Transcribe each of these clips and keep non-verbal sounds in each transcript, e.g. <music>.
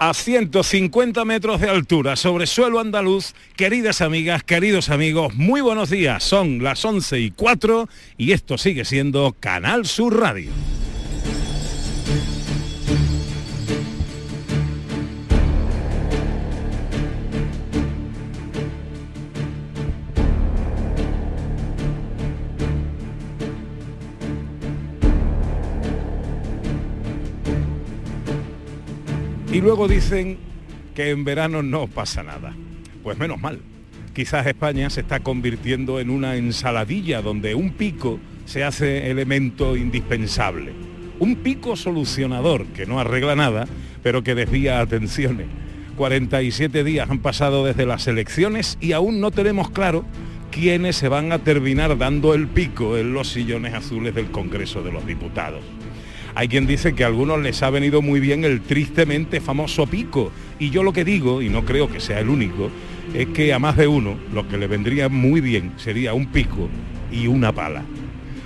A 150 metros de altura sobre suelo andaluz, queridas amigas, queridos amigos, muy buenos días. Son las 11 y 4 y esto sigue siendo Canal Sur Radio. Y luego dicen que en verano no pasa nada. Pues menos mal. Quizás España se está convirtiendo en una ensaladilla donde un pico se hace elemento indispensable. Un pico solucionador que no arregla nada, pero que desvía atenciones. 47 días han pasado desde las elecciones y aún no tenemos claro quiénes se van a terminar dando el pico en los sillones azules del Congreso de los Diputados. Hay quien dice que a algunos les ha venido muy bien el tristemente famoso pico. Y yo lo que digo, y no creo que sea el único, es que a más de uno lo que le vendría muy bien sería un pico y una pala.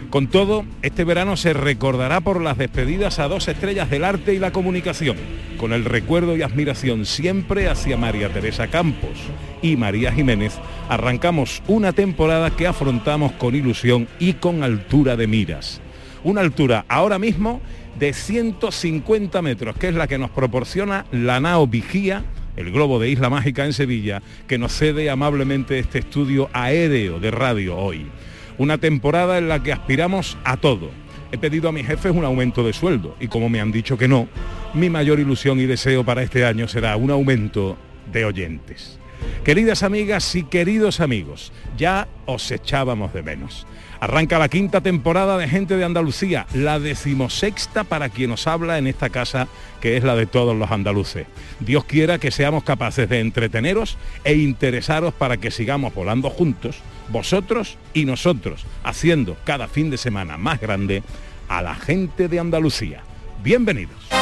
Con todo, este verano se recordará por las despedidas a dos estrellas del arte y la comunicación, con el recuerdo y admiración siempre hacia María Teresa Campos y María Jiménez, arrancamos una temporada que afrontamos con ilusión y con altura de miras. Una altura ahora mismo de 150 metros, que es la que nos proporciona la nao Vigía, el globo de Isla Mágica en Sevilla, que nos cede amablemente este estudio aéreo de radio hoy. Una temporada en la que aspiramos a todo. He pedido a mis jefes un aumento de sueldo y como me han dicho que no, mi mayor ilusión y deseo para este año será un aumento de oyentes. Queridas amigas y queridos amigos, ya os echábamos de menos. Arranca la quinta temporada de Gente de Andalucía, la decimosexta para quien nos habla en esta casa que es la de todos los andaluces. Dios quiera que seamos capaces de entreteneros e interesaros para que sigamos volando juntos, vosotros y nosotros, haciendo cada fin de semana más grande a la gente de Andalucía. Bienvenidos.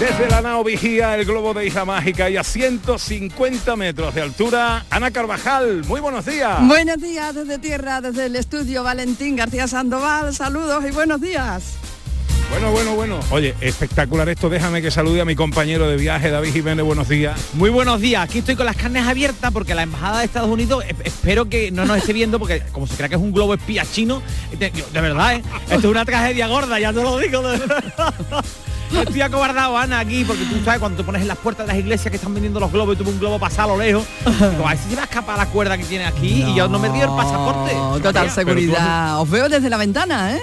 Desde la nao Vigía, el globo de Isla Mágica y a 150 metros de altura, Ana Carvajal, muy buenos días. Buenos días desde tierra, desde el estudio Valentín García Sandoval, saludos y buenos días. Bueno, bueno, bueno. Oye, espectacular esto. Déjame que salude a mi compañero de viaje, David Jiménez. Buenos días. Muy buenos días. Aquí estoy con las carnes abiertas porque la embajada de Estados Unidos eh, espero que no nos esté viendo porque como se crea que es un globo espía chino, de, de verdad, ¿eh? esto es una tragedia gorda, ya te lo digo. de verdad. Estoy acobardado, Ana, aquí, porque tú sabes, cuando te pones en las puertas de las iglesias que están vendiendo los globos y tuve un globo pasado a lo lejos, digo, a ver si se va a escapar la cuerda que tiene aquí y yo no me dio el pasaporte. Total seguridad. Os veo desde la ventana, ¿eh?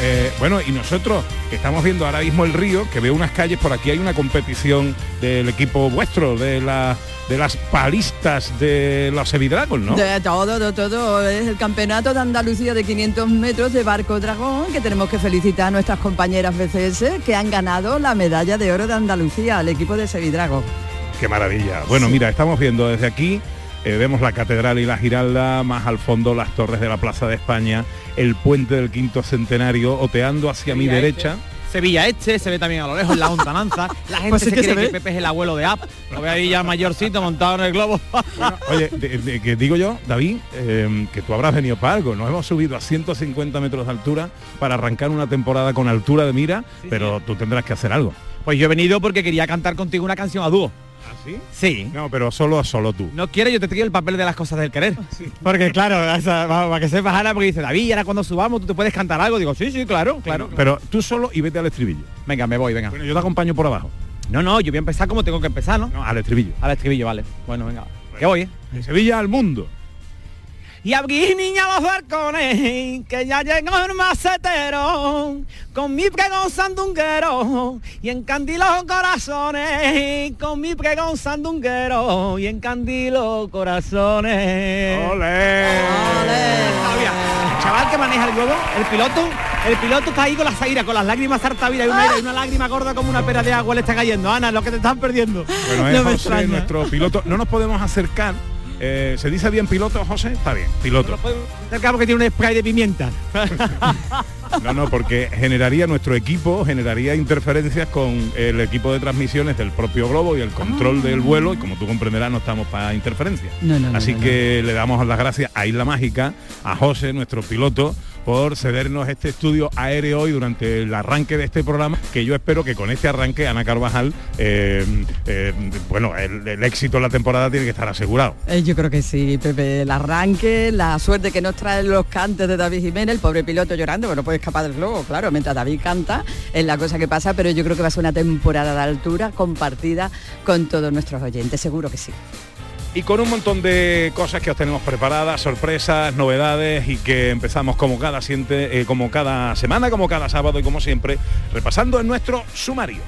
Eh, bueno, y nosotros que estamos viendo ahora mismo el río, que veo unas calles, por aquí hay una competición del equipo vuestro, de, la, de las palistas de los Sevidragos, ¿no? De todo, de todo. Es el campeonato de Andalucía de 500 metros de barco dragón, que tenemos que felicitar a nuestras compañeras BCS que han ganado la medalla de oro de Andalucía al equipo de Sevidrago. Qué maravilla. Bueno, mira, estamos viendo desde aquí, eh, vemos la catedral y la Giralda, más al fondo las torres de la Plaza de España, el puente del quinto centenario, oteando hacia mi derecha. Sevilla Este, se ve también a lo lejos, la lontananza. La <laughs> gente Pues es se que cree se que ve. Pepe es el abuelo de App. Lo veo ahí ya mayorcito montado en el globo. <laughs> Oye, de- de- que digo yo, David, eh, que tú habrás venido para algo. Nos hemos subido a 150 metros de altura para arrancar una temporada con altura de mira, pero tú tendrás que hacer algo. Pues yo he venido porque quería cantar contigo una canción a dúo. ¿Ah, sí? Sí. No, pero solo solo tú. No quiero, yo te traigo el papel de las cosas del querer. <laughs> Porque claro, o sea, para, que sepas Ana, porque dice, David, ahora cuando subamos tú te puedes cantar algo. Digo, sí, sí, claro, claro. Pero tú solo y vete al estribillo. Venga, me voy, venga. Bueno, yo te acompaño por abajo. No, no, yo voy a empezar como tengo que empezar, ¿no? No, al estribillo. Al estribillo, vale. Bueno, venga. Que voy, ¿eh? De Sevilla al mundo. Y abrí niña los balcones, que ya llegó el macetero, con mi pregón sandunguero, y encandiló corazones, con mi pregón sandunguero, y encandiló corazones. ¡Ole! El chaval que maneja el globo, el piloto, el piloto está ahí con la zaira, con las lágrimas saltavidas y una, y una lágrima gorda como una pera de agua le está cayendo. Ana, lo que te están perdiendo. Bueno, es No José, nuestro piloto. No nos podemos acercar. Eh, ¿Se dice bien piloto, José? Está bien, piloto. Cerca porque tiene un spray de pimienta. <laughs> No, no, porque generaría nuestro equipo, generaría interferencias con el equipo de transmisiones del propio globo y el control del vuelo, y como tú comprenderás, no estamos para interferencias. No, no, Así no, que le damos las gracias a Isla Mágica, a José, nuestro piloto, por cedernos este estudio aéreo hoy durante el arranque de este programa, que yo espero que con este arranque, Ana Carvajal, eh, eh, bueno, el, el éxito de la temporada tiene que estar asegurado. Eh, yo creo que sí, Pepe. El arranque, la suerte que nos traen los cantes de David Jiménez, el pobre piloto llorando, pero no puede escapar del globo, claro, mientras David canta, es la cosa que pasa, pero yo creo que va a ser una temporada de altura compartida con todos nuestros oyentes, seguro que sí. Y con un montón de cosas que os tenemos preparadas, sorpresas, novedades y que empezamos como cada, siente, eh, como cada semana, como cada sábado y como siempre, repasando en nuestro sumario.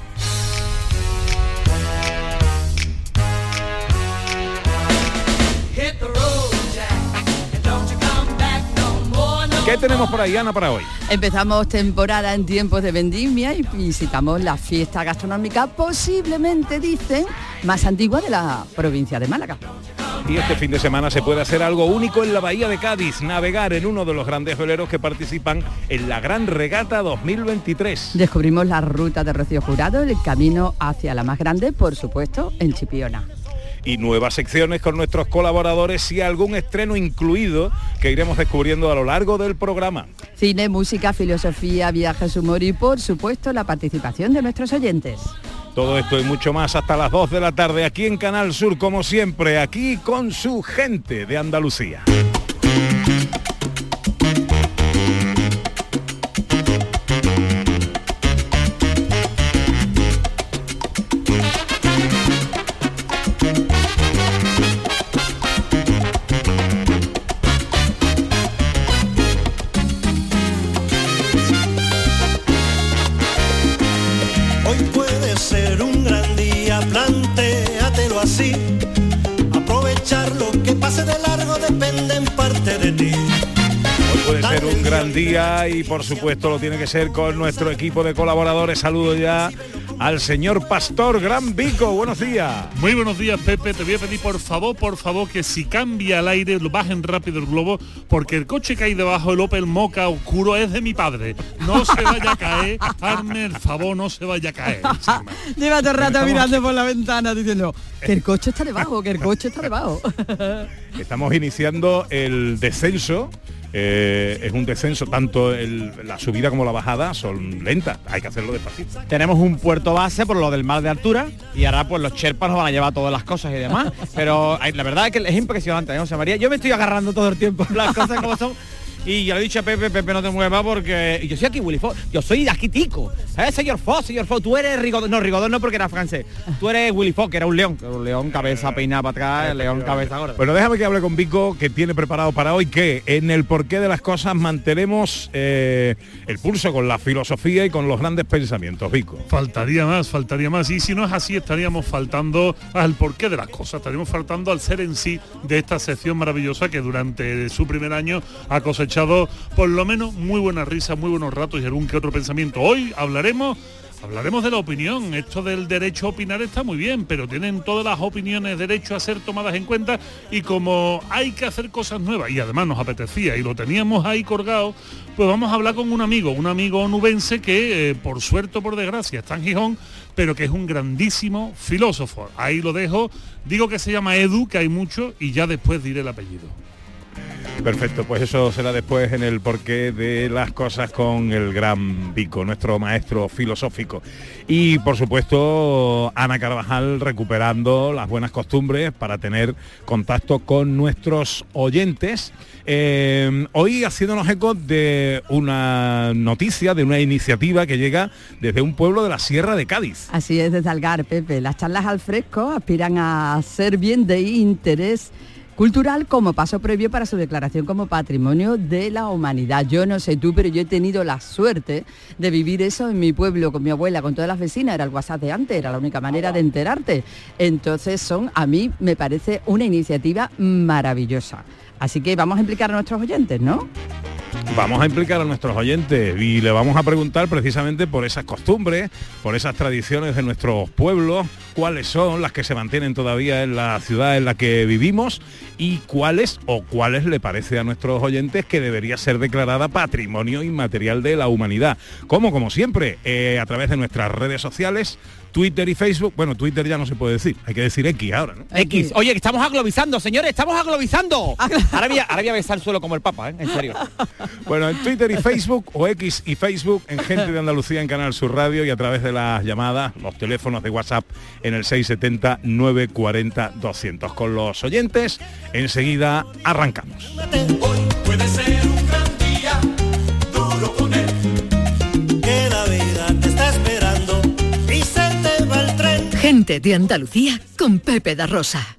¿Qué tenemos por ahí, Ana, para hoy? Empezamos temporada en tiempos de vendimia y visitamos la fiesta gastronómica, posiblemente dicen, más antigua de la provincia de Málaga. Y este fin de semana se puede hacer algo único en la Bahía de Cádiz, navegar en uno de los grandes veleros que participan en la Gran Regata 2023. Descubrimos la ruta de Rocío Jurado, el camino hacia la más grande, por supuesto, en Chipiona. Y nuevas secciones con nuestros colaboradores y algún estreno incluido que iremos descubriendo a lo largo del programa. Cine, música, filosofía, viajes, humor y, por supuesto, la participación de nuestros oyentes. Todo esto y mucho más hasta las 2 de la tarde aquí en Canal Sur, como siempre, aquí con su gente de Andalucía. Día y por supuesto lo tiene que ser con nuestro equipo de colaboradores. Saludo ya al señor Pastor Gran Vico. Buenos días. Muy buenos días, Pepe. Te voy a pedir por favor, por favor, que si cambia el aire, lo bajen rápido el globo, porque el coche que hay debajo, el Opel Moca oscuro, es de mi padre. No se vaya a caer, hazme el favor, no se vaya a caer. <laughs> Lleva todo el rato Estamos- mirando por la ventana diciendo que el coche está debajo, que el coche está debajo. Estamos iniciando el descenso. Eh, es un descenso, tanto la subida como la bajada son lentas. Hay que hacerlo despacito. Tenemos un puerto base por lo del mar de altura y ahora pues los Sherpas nos van a llevar todas las cosas y demás. Pero la verdad es que es impresionante, ¿eh, José María. Yo me estoy agarrando todo el tiempo las cosas como son. Y yo le he dicho a Pepe, Pepe no te muevas porque yo soy aquí Willy Fox, yo soy de aquí tico. ¿Eh, señor Fox, señor Fox? Tú eres Rigodón, no, Rigodón no porque era francés. Tú eres Willy Fox, que era un león, un león cabeza peinada para atrás, león cabeza gorda. Bueno, déjame que hable con Vico, que tiene preparado para hoy que en el porqué de las cosas mantenemos eh, el pulso con la filosofía y con los grandes pensamientos. Vico. Faltaría más, faltaría más. Y si no es así, estaríamos faltando al porqué de las cosas, estaríamos faltando al ser en sí de esta sección maravillosa que durante su primer año ha cosechado por lo menos muy buenas risas, muy buenos ratos y algún que otro pensamiento. Hoy hablaremos Hablaremos de la opinión. Esto del derecho a opinar está muy bien, pero tienen todas las opiniones derecho a ser tomadas en cuenta y como hay que hacer cosas nuevas y además nos apetecía y lo teníamos ahí colgado, pues vamos a hablar con un amigo, un amigo onubense que eh, por suerte por desgracia está en Gijón, pero que es un grandísimo filósofo. Ahí lo dejo. Digo que se llama Edu, que hay mucho, y ya después diré el apellido. Perfecto, pues eso será después en el porqué de las cosas con el gran Vico, nuestro maestro filosófico. Y por supuesto, Ana Carvajal recuperando las buenas costumbres para tener contacto con nuestros oyentes. Eh, hoy haciéndonos eco de una noticia, de una iniciativa que llega desde un pueblo de la Sierra de Cádiz. Así es, desde Algar, Pepe. Las charlas al fresco aspiran a ser bien de interés cultural como paso previo para su declaración como patrimonio de la humanidad. Yo no sé tú, pero yo he tenido la suerte de vivir eso en mi pueblo con mi abuela, con todas las vecinas, era el WhatsApp de antes, era la única manera de enterarte. Entonces son, a mí me parece una iniciativa maravillosa. Así que vamos a implicar a nuestros oyentes, ¿no? Vamos a implicar a nuestros oyentes y le vamos a preguntar precisamente por esas costumbres, por esas tradiciones de nuestros pueblos, cuáles son las que se mantienen todavía en la ciudad en la que vivimos y cuáles o cuáles le parece a nuestros oyentes que debería ser declarada patrimonio inmaterial de la humanidad. Como, como siempre, eh, a través de nuestras redes sociales, Twitter y Facebook. Bueno, Twitter ya no se puede decir, hay que decir X ahora, ¿no? X. Oye, que estamos aglobizando, señores, estamos aglobizando. <laughs> Ahora voy a, ahora voy a besar el suelo como el Papa, ¿eh? En serio. Bueno, en Twitter y Facebook, o X y Facebook, en Gente de Andalucía en Canal Sur Radio y a través de las llamadas, los teléfonos de WhatsApp en el 670-940-200. Con los oyentes, enseguida arrancamos. Gente de Andalucía con Pepe da Rosa.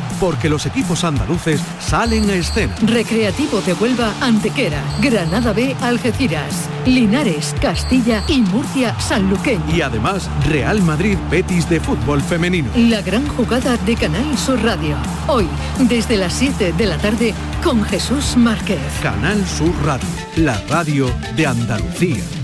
porque los equipos andaluces salen a escena. Recreativo de Huelva, Antequera, Granada B, Algeciras, Linares, Castilla y Murcia, Sanluqueño. Y además Real Madrid Betis de fútbol femenino. La gran jugada de Canal Sur Radio. Hoy, desde las 7 de la tarde, con Jesús Márquez. Canal Sur Radio, la radio de Andalucía.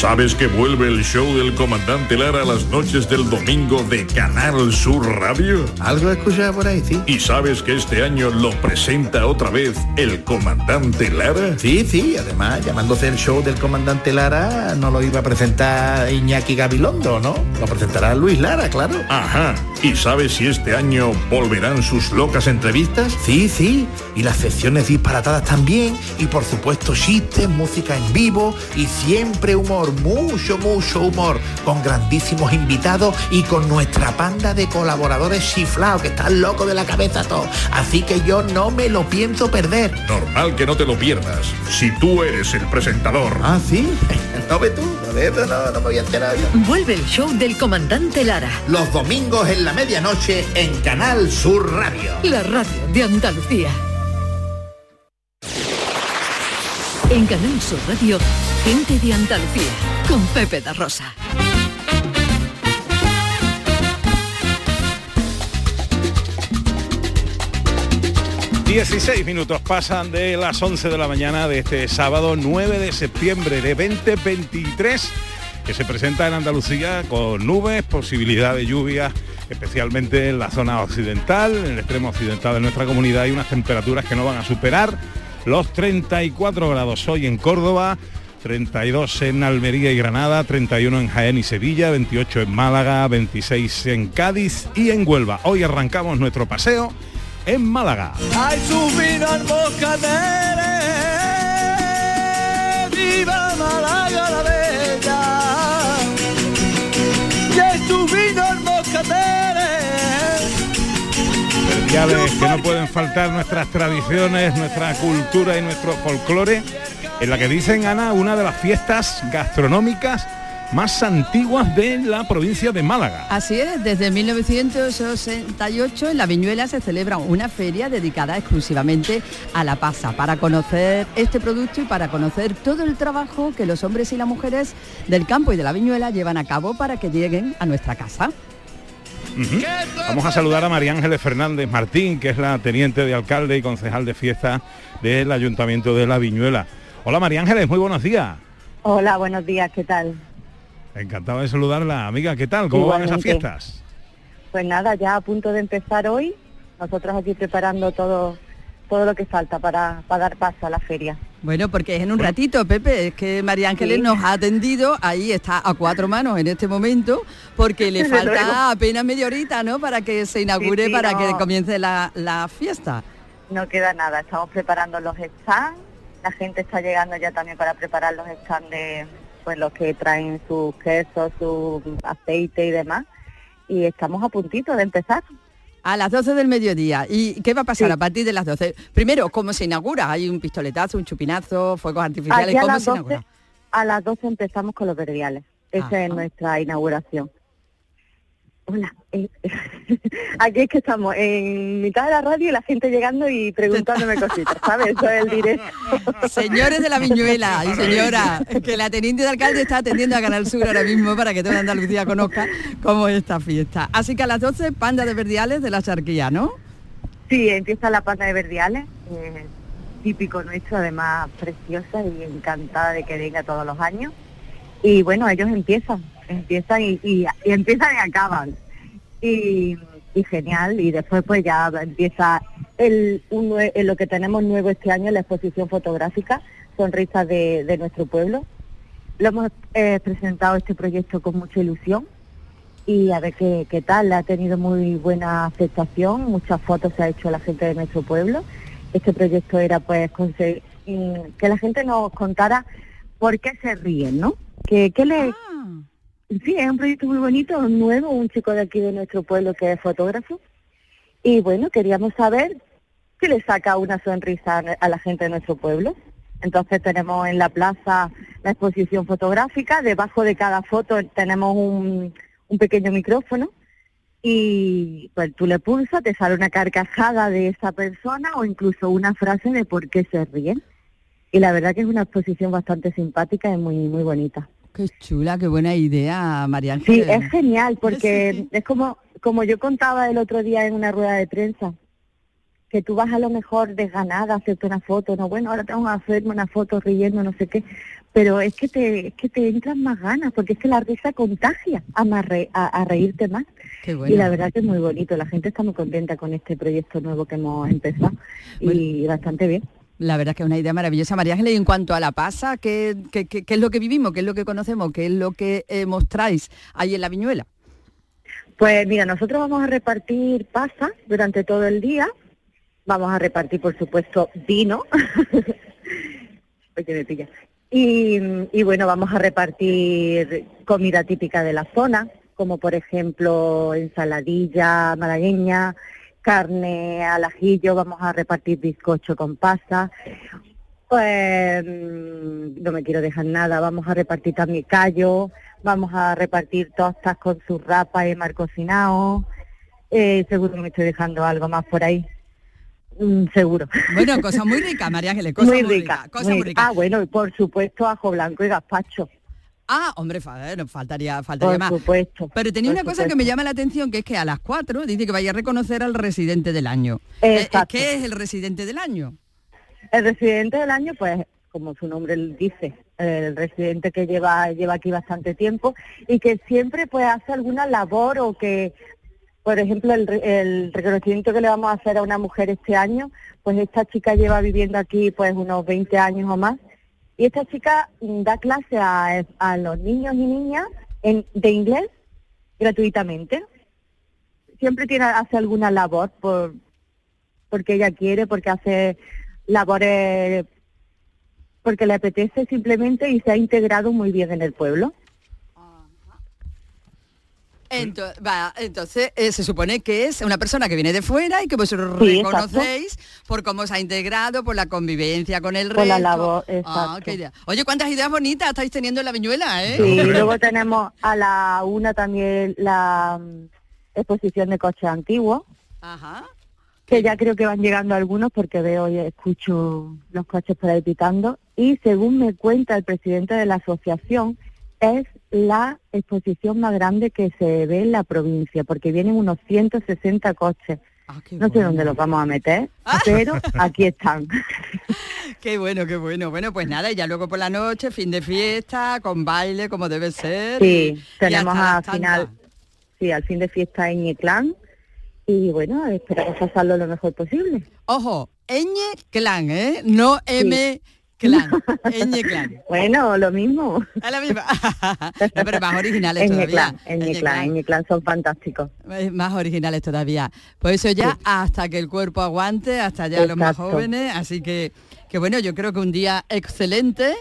¿Sabes que vuelve el show del comandante Lara a las noches del domingo de Canal Sur Radio? Algo he escuchado por ahí, sí. ¿Y sabes que este año lo presenta otra vez el comandante Lara? Sí, sí, además llamándose el show del comandante Lara no lo iba a presentar Iñaki Gabilondo, ¿no? Lo presentará Luis Lara, claro. Ajá. ¿Y sabes si este año volverán sus locas entrevistas? Sí, sí. Y las secciones disparatadas también. Y por supuesto chistes, música en vivo y siempre humor, mucho, mucho humor. Con grandísimos invitados y con nuestra panda de colaboradores chiflados que están locos de la cabeza todos. Así que yo no me lo pienso perder. Normal que no te lo pierdas. Si tú eres el presentador. Ah, sí. <laughs> No ve tú, no ve tú, no, no me voy a enterar yo. Vuelve el show del comandante Lara. Los domingos en la medianoche en Canal Sur Radio. La radio de Andalucía. En Canal Sur Radio, gente de Andalucía, con Pepe da Rosa. 16 minutos pasan de las 11 de la mañana de este sábado 9 de septiembre de 2023 que se presenta en Andalucía con nubes, posibilidad de lluvia, especialmente en la zona occidental, en el extremo occidental de nuestra comunidad hay unas temperaturas que no van a superar los 34 grados hoy en Córdoba, 32 en Almería y Granada, 31 en Jaén y Sevilla, 28 en Málaga, 26 en Cádiz y en Huelva. Hoy arrancamos nuestro paseo en Málaga. Ay, su vino al moscatere, viva Málaga la bella. Y ay, su vino al moscatere. Especiales que no pueden faltar nuestras tradiciones, nuestra cultura y nuestro folclore, en la que dicen, Ana, una de las fiestas gastronómicas más antiguas de la provincia de Málaga. Así es, desde 1968 en La Viñuela se celebra una feria dedicada exclusivamente a la pasa, para conocer este producto y para conocer todo el trabajo que los hombres y las mujeres del campo y de La Viñuela llevan a cabo para que lleguen a nuestra casa. Vamos a saludar a María Ángeles Fernández Martín, que es la teniente de alcalde y concejal de fiesta del Ayuntamiento de La Viñuela. Hola María Ángeles, muy buenos días. Hola, buenos días, ¿qué tal? Encantado de saludarla, amiga. ¿Qué tal? ¿Cómo van esas fiestas? Pues nada, ya a punto de empezar hoy Nosotros aquí preparando todo, todo lo que falta para, para dar paso a la feria. Bueno, porque es en un ratito, Pepe, es que María Ángeles Sí. nos ha atendido, ahí está a cuatro manos en este momento, porque le <laughs> falta apenas media horita, ¿no? Para que se inaugure, sí, para que comience la, la fiesta. No queda nada, estamos preparando los stands, la gente está llegando ya también para preparar los stands de pues los que traen sus quesos, su aceite y demás. Y estamos a puntito de empezar. A las 12 del mediodía. ¿Y qué va a pasar a partir de las 12? Primero, ¿cómo se inaugura? ¿Hay un pistoletazo, un chupinazo, fuegos artificiales? ¿Cómo las, se 12, inaugura? a las 12 empezamos con los verdiales. Esa es nuestra inauguración. Hola, eh, <laughs> aquí es que estamos en mitad de la radio y la gente llegando y preguntándome cositas, ¿sabes? Eso es el directo. <laughs> Señores de la Viñuela y señora, que la teniente de alcalde está atendiendo a Canal Sur ahora mismo para que toda Andalucía conozca cómo es esta fiesta. Así que a las 12, panda de verdiales de la charquilla, ¿no? Sí, empieza la panda de verdiales, eh, típico nuestro, además preciosa y encantada de que venga todos los años. Y bueno, ellos empiezan, empiezan y, y- empiezan y acaban. Y, genial, y después pues ya empieza el, un eh, lo que tenemos nuevo este año, la exposición fotográfica, Sonrisas de, de nuestro pueblo. Lo hemos eh, presentado este proyecto con mucha ilusión y a ver qué, qué tal. Ha tenido muy buena aceptación, muchas fotos se ha hecho la gente de nuestro pueblo. Este proyecto era pues conseguir mm, que la gente nos contara por qué se ríen, ¿no? Que, qué le... Sí, es un proyecto muy bonito, nuevo, un chico de aquí de nuestro pueblo que es fotógrafo. Y bueno, queríamos saber qué le saca una sonrisa a la gente de nuestro pueblo. Entonces tenemos en la plaza la exposición fotográfica, debajo de cada foto tenemos un, pequeño micrófono y pues tú le pulsas, te sale una carcajada de esa persona o incluso una frase de por qué se ríen. Y la verdad que es una exposición bastante simpática y muy muy bonita. Qué chula, qué buena idea, María Sí, Ángeles. es genial <laughs> porque es como como yo contaba el otro día en una rueda de prensa que tú vas a lo mejor desganada a hacerte una foto, no, bueno, ahora tengo que hacerme una foto riendo, no sé qué, pero es que te es que te entran más ganas porque es que la risa contagia a, más re- a, a reírte más. Qué bueno. Y la verdad que es muy bonito, la gente está muy contenta con este proyecto nuevo que hemos empezado y bastante bien. La verdad es que es una idea maravillosa, María Ángeles. Y en cuanto a la pasa, ¿qué, qué- qué- qué es lo que vivimos? ¿Qué es lo que conocemos? ¿Qué es lo que eh, mostráis ahí en la Viñuela? Pues mira, nosotros vamos a repartir pasas durante todo el día. Vamos a repartir, por supuesto, vino. <laughs> Oye, me. Y, y bueno, vamos a repartir comida típica de la zona, como por ejemplo ensaladilla malagueña, carne al ajillo, vamos a repartir bizcocho con pasa. Pues mm, no me quiero dejar nada, vamos a repartir también callo, vamos a repartir tostas con su rapa y mar cocinado. Eh, seguro que me estoy dejando algo más por ahí. Mm, seguro. Bueno, cosa muy rica, María Ángeles, cosa muy, rica. cosa muy- muy rica. Ah, bueno, y por supuesto ajo blanco y gazpacho. Ah, hombre, eh, faltaría, faltaría Por más. supuesto. Pero tenía por una cosa que me llama la atención, que es que a las 4 dice que vaya a reconocer al residente del año. Eh, eh, Exacto. ¿Qué es el residente del año? El residente del año, pues, como su nombre dice, el residente que lleva lleva aquí bastante tiempo y que siempre pues hace alguna labor o que, por ejemplo, el, el reconocimiento que le vamos a hacer a una mujer este año, pues esta chica lleva viviendo aquí pues unos 20 años o más y esta chica da clase a, los niños y niñas de inglés gratuitamente. Siempre tiene hace alguna labor por porque ella quiere, porque hace labores porque le apetece simplemente y se ha integrado muy bien en el pueblo. Ento- va, entonces, eh, se supone que es una persona que viene de fuera y que vosotros Sí, reconocéis por cómo se ha integrado, por la convivencia con el Por la resto. labor, Ah, exacto. qué idea. Oye, cuántas ideas bonitas estáis teniendo en la viñuela, ¿eh? Sí, y luego tenemos a la una también la mm, exposición de coches antiguos, Ajá. que ya creo que van llegando algunos porque veo y escucho los coches por ahí pitando. Y según me cuenta el presidente de la asociación, es la exposición más grande que se ve en la provincia, porque vienen unos 160 coches. no sé dónde los vamos a meter, pero aquí están. <laughs> Qué bueno, qué bueno. Bueno, pues nada, y ya luego por la noche, fin de fiesta, con baile como debe ser. Sí, y tenemos al final, sí, al fin de fiesta en Yeclán y bueno, esperamos pasarlo lo mejor posible. Ojo, Eñe Clan, ¿eh? No M Clan, Eñe Clan. Bueno, lo mismo. Es la misma. <laughs> No, pero más originales Eñe todavía. Clan, Eñe Clan, Eñe Clan son fantásticos. Más originales todavía. Pues eso ya hasta que el cuerpo aguante, hasta ya los más jóvenes. Así que, que bueno, yo creo que un día excelente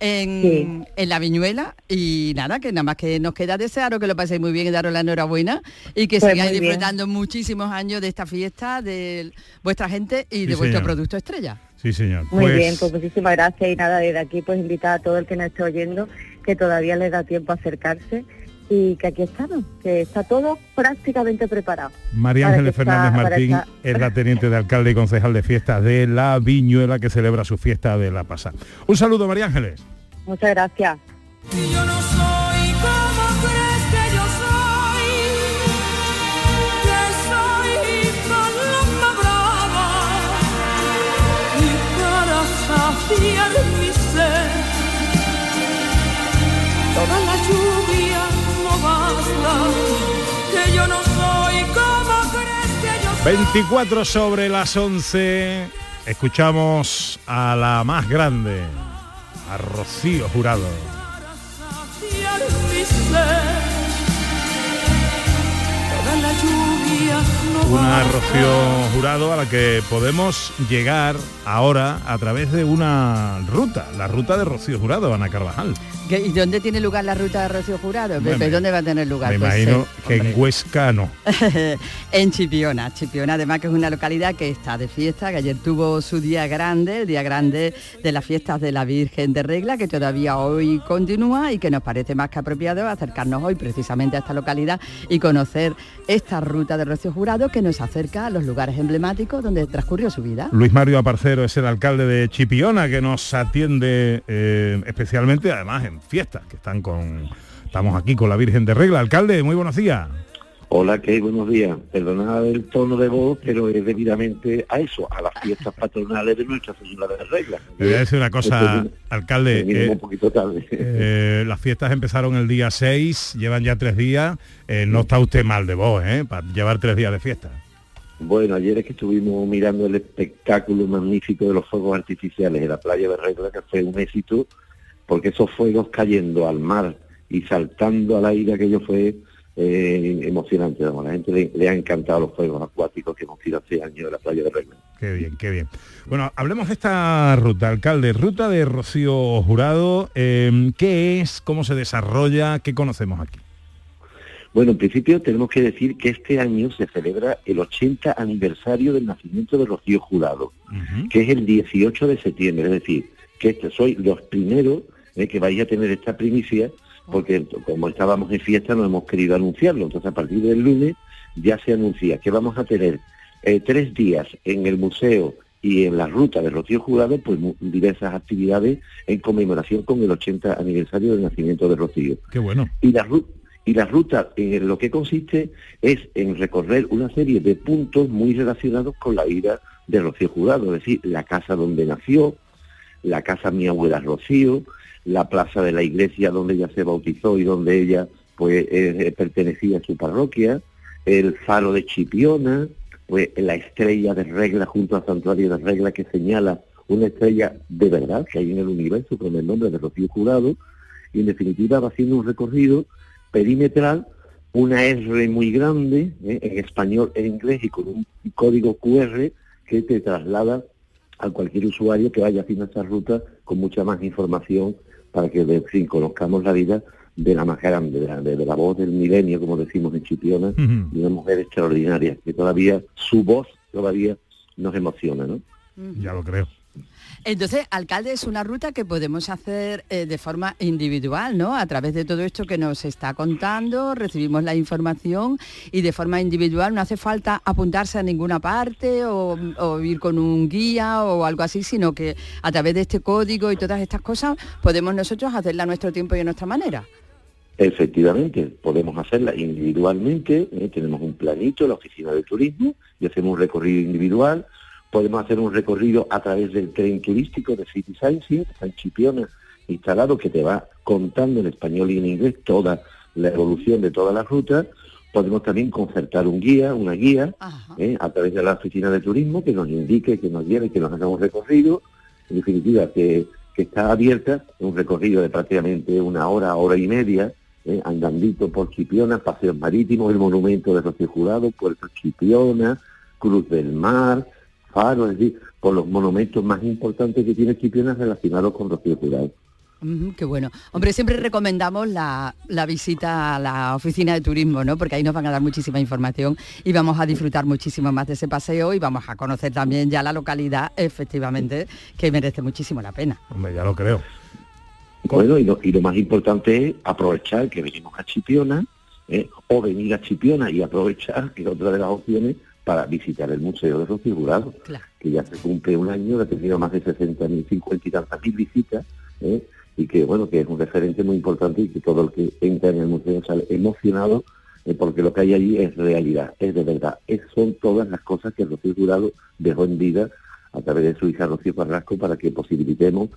en, en la viñuela y nada, que nada más que nos queda desearos que lo paséis muy bien y daros la enhorabuena y que Pues sigáis disfrutando muchísimos años de esta fiesta, de vuestra gente y Sí, de vuestro señor. producto estrella. Sí, señor. Muy Pues, bien, pues muchísimas gracias y nada, desde aquí pues invitar a todo el que nos esté oyendo que todavía le da tiempo a acercarse y que aquí estamos, que está todo prácticamente preparado. María Ángeles Fernández Martín esta- es la teniente de alcalde y concejal de fiestas de La Viñuela que celebra su fiesta de la pasada. Un saludo, María Ángeles. Muchas gracias. 24 sobre las 11. Escuchamos a la más grande, a Rocío Jurado. Una. Rocío Jurado a la que podemos llegar ahora a través de una ruta, la ruta de Rocío Jurado, Ana Carvajal. ¿Qué- ¿Y dónde tiene lugar la ruta de Rocío Jurado? Bueno, ¿Dónde va a tener lugar? Me Pues, imagino eh, que en Huesca no. <laughs> en Chipiona. Chipiona además que es una localidad que está de fiesta, que ayer tuvo su día grande, el día grande de las fiestas de la Virgen de Regla, que todavía hoy continúa y que nos parece más que apropiado acercarnos hoy precisamente a esta localidad y conocer esta ruta de Rocío Jurado que nos acerca a los lugares emblemáticos donde transcurrió su vida. Luis Mario Aparcero es el alcalde de Chipiona que nos atiende eh, especialmente además en fiestas que están con estamos aquí con la Virgen de Regla. Alcalde, muy buenos días. Hola, ¿qué? Buenos días. Perdonad el tono de voz, pero es debidamente a eso, a las fiestas patronales de Nuestra Señora de las Reglas. Le voy a decir una cosa, alcalde. eh, un poquito tarde. eh, las fiestas empezaron el día 6, llevan ya tres días. Eh, no está usted mal de voz, ¿eh? Para llevar tres días de fiesta. Bueno, ayer es que estuvimos mirando el espectáculo magnífico de los fuegos artificiales en la playa de Regla, que fue un éxito, porque esos fuegos cayendo al mar y saltando al aire, aquello fue eh, emocionante. A la gente le, le ha encantado los fuegos acuáticos que hemos tirado hace años en la playa de Regla. Qué bien, qué bien. Bueno, hablemos de esta ruta, alcalde. Ruta de Rocío Jurado. eh, ¿Qué es? ¿Cómo se desarrolla? ¿Qué conocemos aquí? Bueno, en principio tenemos que decir que este año se celebra el 80 aniversario del nacimiento de Rocío Jurado, que es el 18 de septiembre, es decir, que este, soy los primeros eh, que vais a tener esta primicia, porque como estábamos en fiesta no hemos querido anunciarlo, entonces a partir del lunes ya se anuncia que vamos a tener eh, tres días en el museo y en la ruta de Rocío Jurado, pues diversas actividades en conmemoración con el 80 aniversario del nacimiento de Rocío. Qué bueno. Y la, ru- y la ruta en lo que consiste es en recorrer una serie de puntos muy relacionados con la vida de Rocío Jurado, es decir, la casa donde nació, la casa mi abuela Rocío, la plaza de la iglesia donde ella se bautizó y donde ella pues eh, pertenecía a su parroquia, el faro de Chipiona, pues la estrella de regla junto al santuario de regla que señala una estrella de verdad que hay en el universo con el nombre de Rocío Jurado, y en definitiva va haciendo un recorrido perimetral, una R muy grande, ¿eh? en español e inglés y con un código QR que te traslada a cualquier usuario que vaya haciendo esta ruta con mucha más información para que en fin, conozcamos la vida de la más grande, de la, de- de la voz del milenio, como decimos en Chipiona, y una mujer extraordinaria, que todavía su voz todavía nos emociona, ¿no? Ya lo creo. Entonces, alcalde, es una ruta que podemos hacer eh, de forma individual, ¿no? A través de todo esto que nos está contando, recibimos la información y de forma individual no hace falta apuntarse a ninguna parte o, ir con un guía o algo así, sino que a través de este código y todas estas cosas podemos nosotros hacerla a nuestro tiempo y a nuestra manera. Efectivamente, podemos hacerla individualmente, ¿eh? tenemos un planito la oficina de turismo y hacemos un recorrido individual, podemos hacer un recorrido a través del tren turístico de City Sightseeing, en Chipiona, instalado, que te va contando en español y en inglés toda la evolución de toda la ruta, podemos también concertar un guía, una guía, ¿eh? a través de la oficina de turismo que nos indique, que nos lleve, que nos haga un recorrido, en definitiva, que, que está abierta, un recorrido de prácticamente una hora, hora y media, ¿eh? andandito por Chipiona, paseos marítimos, el monumento de Rocío Jurado, Puerto Chipiona, Cruz del Mar, Faro, es decir, por los monumentos más importantes que tiene Chipiona relacionados con Rocío Jurado. Ujú, qué bueno. Hombre, siempre recomendamos la, la visita a la oficina de turismo, ¿no? Porque ahí nos van a dar muchísima información y vamos a disfrutar muchísimo más de ese paseo y vamos a conocer también ya la localidad, efectivamente, que merece muchísimo la pena. Hombre, ya lo creo. Bueno, y lo, y lo más importante es aprovechar que venimos a Chipiona, ¿eh? o venir a Chipiona y aprovechar, que es otra de las opciones, para visitar el Museo de Rocío Jurado, que ya se cumple un año, ha tenido más de 60 mil, 50 y tantas mil visitas, ¿eh? y que bueno, que es un referente muy importante y que todo el que entra en el museo sale emocionado eh, porque lo que hay allí es realidad, es de verdad. Es, son todas las cosas que Rocío Jurado dejó en vida a través de su hija Rocío Carrasco para que posibilitemos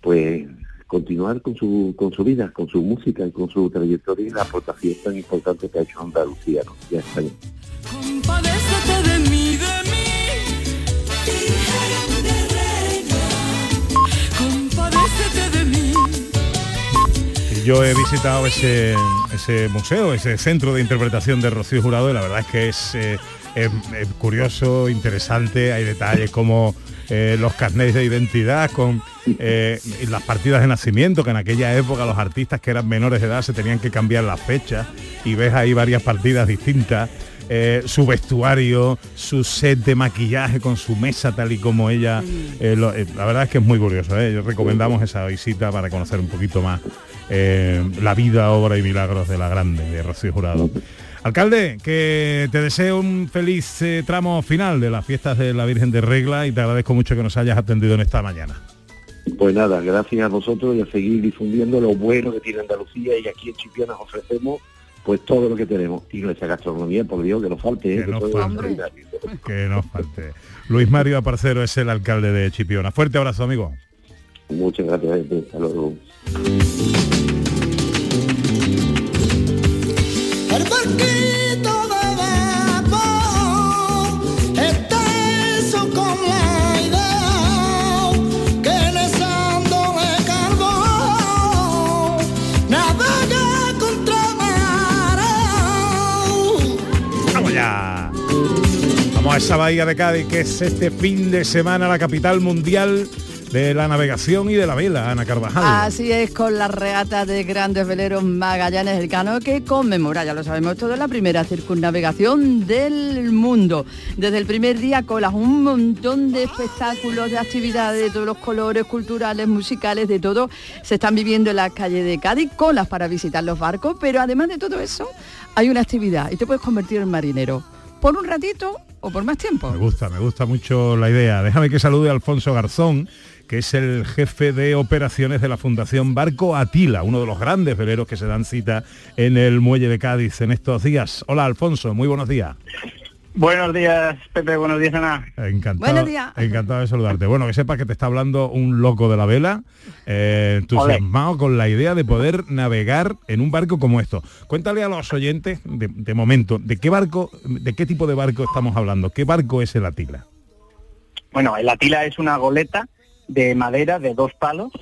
pues continuar con su, con su vida, con su música y con su trayectoria y la aportación tan importante que ha hecho Andalucía ¿no? y a España. Compadécete de mí, de mí. Compadécete de mí. Yo he visitado ese, ese museo, ese centro de interpretación de Rocío Jurado y la verdad es que es, eh, es curioso, interesante, hay detalles como eh, los carnets de identidad con eh, las partidas de nacimiento, que en aquella época los artistas que eran menores de edad se tenían que cambiar las fechas y ves ahí varias partidas distintas. eh, su vestuario, su set de maquillaje con su mesa tal y como ella. eh, lo- eh, la verdad es que es muy curioso. ¿eh? Recomendamos esa visita para conocer un poquito más eh, la vida, obra y milagros de la grande, de Rocío Jurado. Alcalde, que te deseo un feliz eh, tramo final de las fiestas de la Virgen de Regla y te agradezco mucho que nos hayas atendido en esta mañana. Pues nada, gracias a vosotros y a seguir difundiendo lo bueno que tiene Andalucía y aquí en Chipiona os ofrecemos pues todo lo que tenemos y nuestra gastronomía, por Dios, que no falte, ¿eh? que no todo es falte. <laughs> Que. Luis Mario Aparcero es el alcalde de Chipiona. Fuerte abrazo, amigo. Muchas gracias, gente. hasta luego. Vamos a esa bahía de Cádiz, que es este fin de semana la capital mundial de la navegación y de la vela, Ana Carvajal. Así es, con la regata de grandes veleros Magallanes Elcano que conmemora, ya lo sabemos todos, la primera circunnavegación del mundo. Desde el primer día colas un montón de espectáculos, de actividades de todos los colores, culturales, musicales, de todo. Se están viviendo en las calles de Cádiz, colas para visitar los barcos, pero además de todo eso, hay una actividad y te puedes convertir en marinero. Por un ratito o por más tiempo. Me gusta, me gusta mucho la idea. Déjame que salude a Alfonso Garzón, que es el jefe de operaciones de la Fundación Barco Atila, uno de los grandes veleros que se dan cita en el muelle de Cádiz en estos días. Hola Alfonso, muy buenos días. Buenos días, Pepe, buenos días, Ana. Encantado, Buenos días. encantado de saludarte. Bueno, que sepas que te está hablando un loco de la vela, eh, entusiasmado con la idea de poder navegar en un barco como esto. Cuéntale a los oyentes, de, de momento, de qué barco, de qué tipo de barco estamos hablando, qué barco es el Atila. Bueno, el Atila es una goleta de madera de dos palos,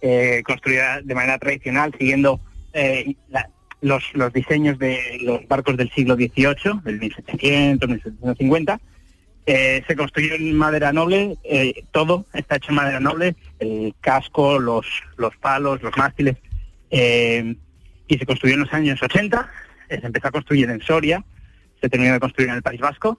eh, construida de manera tradicional, siguiendo eh, la- los, los diseños de los barcos del siglo XVIII, del 1700, 1750. Eh, se construyó en madera noble, eh, todo está hecho en madera noble, el casco, los, los palos, los mástiles, eh, y se construyó en los años 80, eh, se empezó a construir en Soria, se terminó de construir en el País Vasco,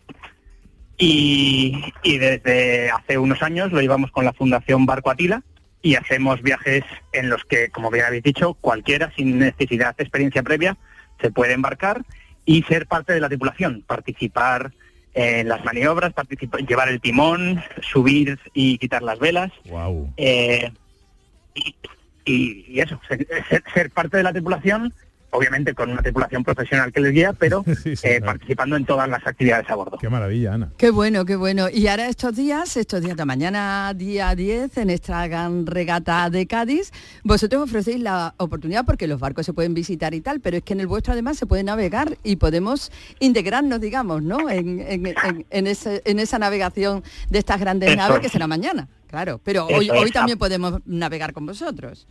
y, y desde hace unos años lo llevamos con la Fundación Barco Atila y hacemos viajes en los que, como bien habéis dicho, cualquiera sin necesidad de experiencia previa se puede embarcar y ser parte de la tripulación, participar en las maniobras, participar, llevar el timón, subir y quitar las velas. Wow. Eh, y, y- y eso, ser, ser- ser parte de la tripulación obviamente con una tripulación profesional que les guía, pero <laughs> eh, participando en todas las actividades a bordo. Qué maravilla, Ana. Qué bueno, qué bueno. Y ahora estos días, estos días de mañana, día 10, en esta gran regata de Cádiz, vosotros ofrecéis la oportunidad, porque los barcos se pueden visitar y tal, pero es que en el vuestro además se puede navegar y podemos integrarnos, digamos, ¿no? En, en- en- en ese- en esa navegación de estas grandes Eso naves es. que será mañana. Claro, pero Eso hoy, es. hoy también podemos navegar con vosotros.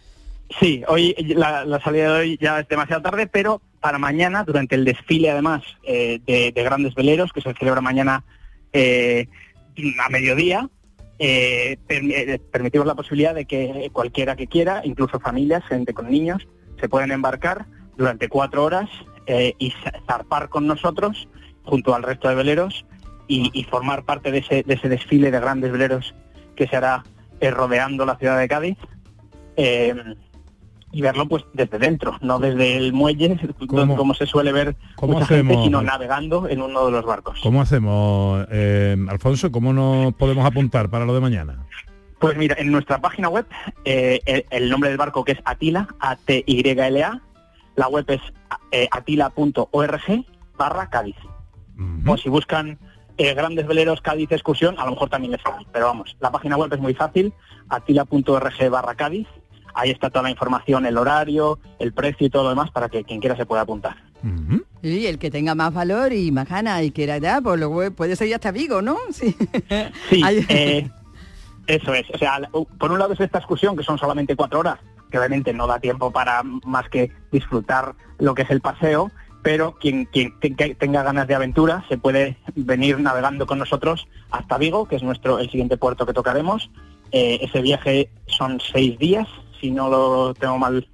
Sí, hoy la, salida de hoy ya es demasiado tarde, pero para mañana, durante el desfile además eh, de, de grandes veleros, que se celebra mañana eh, a mediodía, eh, permi- permitimos la posibilidad de que cualquiera que quiera, incluso familias, gente con niños, se pueden embarcar durante cuatro horas y za- zarpar con nosotros junto al resto de veleros y, formar parte de ese, de ese desfile de grandes veleros que se hará rodeando la ciudad de Cádiz. Y verlo pues desde dentro, no desde el muelle, <laughs> donde- como se suele ver cómo mucha gente, hacemos? sino navegando en uno de los barcos. ¿Cómo hacemos, eh, Alfonso? ¿Cómo nos podemos apuntar para lo de mañana? Pues mira, en nuestra página web, eh, el, el nombre del barco que es Atila, A-T-Y-L-A, la web es eh, atila.org barra Cádiz. O si buscan eh, grandes veleros Cádiz excursión, a lo mejor también les sale. Pero vamos, la página web es muy fácil, atila.org barra Cádiz. Ahí está toda la información, el horario, el precio y todo lo demás para que quien quiera se pueda apuntar. Y el que tenga más valor y más ganas y quiera ya, pues luego puede ser ya hasta Vigo, ¿no? <laughs> Sí. Sí, eh, eso es. O sea, por un lado es esta excursión, que son solamente cuatro horas, que obviamente no da tiempo para más que disfrutar lo que es el paseo, pero quien, quien te- tenga ganas de aventura se puede venir navegando con nosotros hasta Vigo, que es nuestro el siguiente puerto que tocaremos. Eh, ese viaje son seis días, si no lo tengo mal.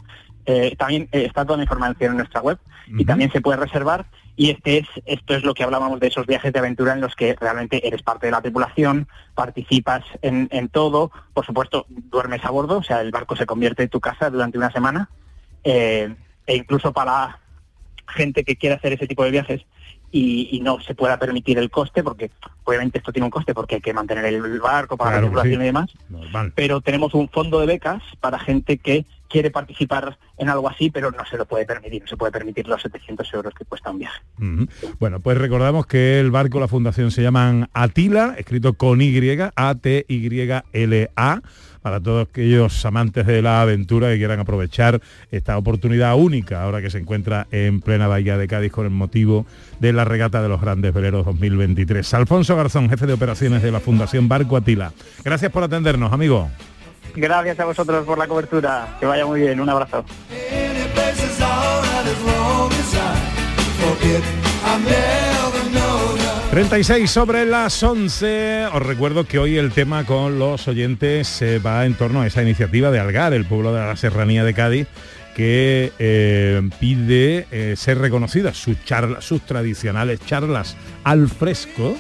Eh, también eh, está toda la información en nuestra web y también se puede reservar. Y este es esto es lo que hablábamos de esos viajes de aventura en los que realmente eres parte de la tripulación, participas en, en todo, por supuesto duermes a bordo, o sea el barco se convierte en tu casa durante una semana. Eh, e incluso para gente que quiera hacer ese tipo de viajes y, y no se pueda permitir el coste, porque obviamente esto tiene un coste porque hay que mantener el barco, pagar Claro, la tripulación sí. y demás, Normal. pero tenemos un fondo de becas para gente que quiere participar en algo así, pero no se lo puede permitir, no se puede permitir los 700 euros que cuesta un viaje. Bueno, pues recordamos que el barco, la fundación se llaman Atila, escrito con Y, A-T-Y-L-A, para todos aquellos amantes de la aventura que quieran aprovechar esta oportunidad única ahora que se encuentra en plena bahía de Cádiz con el motivo de la regata de los grandes veleros 2023. Alfonso Garzón, jefe de operaciones de la Fundación Barco Atila. Gracias por atendernos, amigo. Gracias a vosotros por la cobertura, que vaya muy bien, un abrazo. 36 sobre las 11. Os recuerdo que hoy el tema con los oyentes se va en torno a esa iniciativa de Algar, el pueblo de la serranía de Cádiz, que eh, pide eh, ser reconocidas sus, charlas, sus tradicionales charlas al fresco,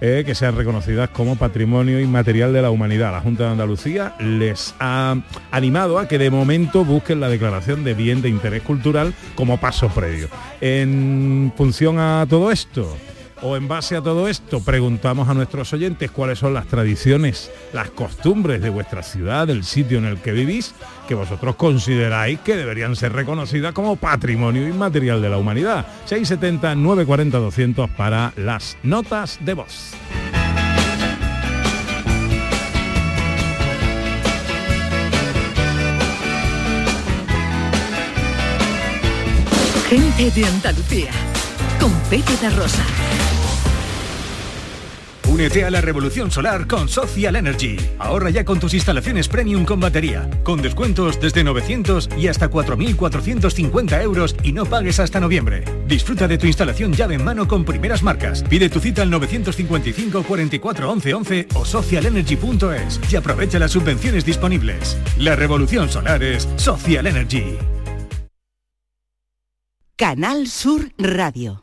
eh, que sean reconocidas como patrimonio inmaterial de la humanidad. La Junta de Andalucía les ha animado a que de momento busquen la declaración de bien de interés cultural como paso previo. En función a todo esto, o en base a todo esto, preguntamos a nuestros oyentes cuáles son las tradiciones, las costumbres de vuestra ciudad, del sitio en el que vivís, que vosotros consideráis que deberían ser reconocidas como patrimonio inmaterial de la humanidad. 670 940 200 para las notas de voz. Gente de Andalucía, Pepe da Rosa. Únete a la revolución solar con Social Energy. Ahorra ya con tus instalaciones premium con batería, con descuentos desde 900 y hasta 4.450 euros y no pagues hasta noviembre. Disfruta de tu instalación llave en mano con primeras marcas. Pide tu cita al 955 44 11 11 o socialenergy.es y aprovecha las subvenciones disponibles. La revolución solar es Social Energy. Canal Sur Radio.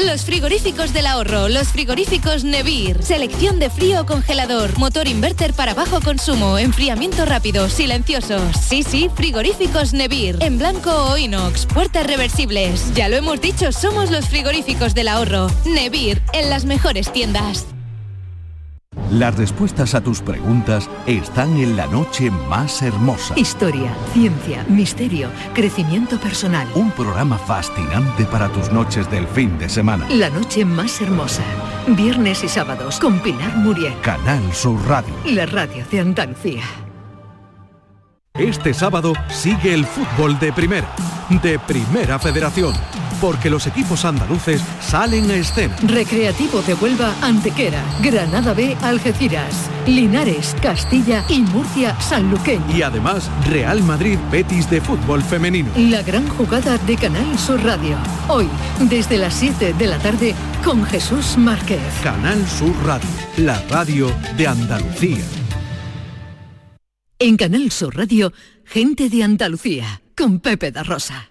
Los frigoríficos del ahorro, los frigoríficos Nevir, selección de frío o congelador, motor inverter para bajo consumo, enfriamiento rápido, silenciosos. Sí, sí, frigoríficos Nevir, en blanco o inox, puertas reversibles. Ya lo hemos dicho, somos los frigoríficos del ahorro. Nevir, en las mejores tiendas. Las respuestas a tus preguntas están en la noche más hermosa. Historia, ciencia, misterio, crecimiento personal. Un programa fascinante para tus noches del fin de semana. La noche más hermosa. Viernes y sábados con Pilar Muriel. Canal Sur Radio. La radio de Andalucía. Este sábado sigue el fútbol de primera, de primera federación, porque los equipos andaluces salen a escena. Recreativo de Huelva, Antequera, Granada B, Algeciras, Linares, Castilla y Murcia, Sanluqueño. Y además Real Madrid Betis de fútbol femenino. La gran jugada de Canal Sur Radio. Hoy, desde las 7 de la tarde, con Jesús Márquez. Canal Sur Radio, la radio de Andalucía. En Canal Sur Radio, gente de Andalucía, con Pepe da Rosa.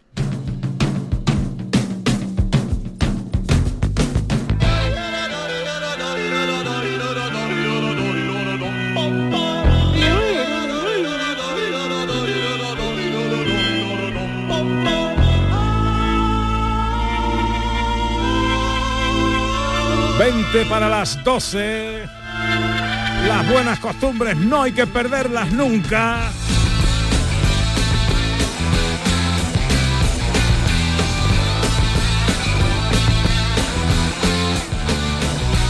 Veinte para las 12. Las buenas costumbres no hay que perderlas nunca.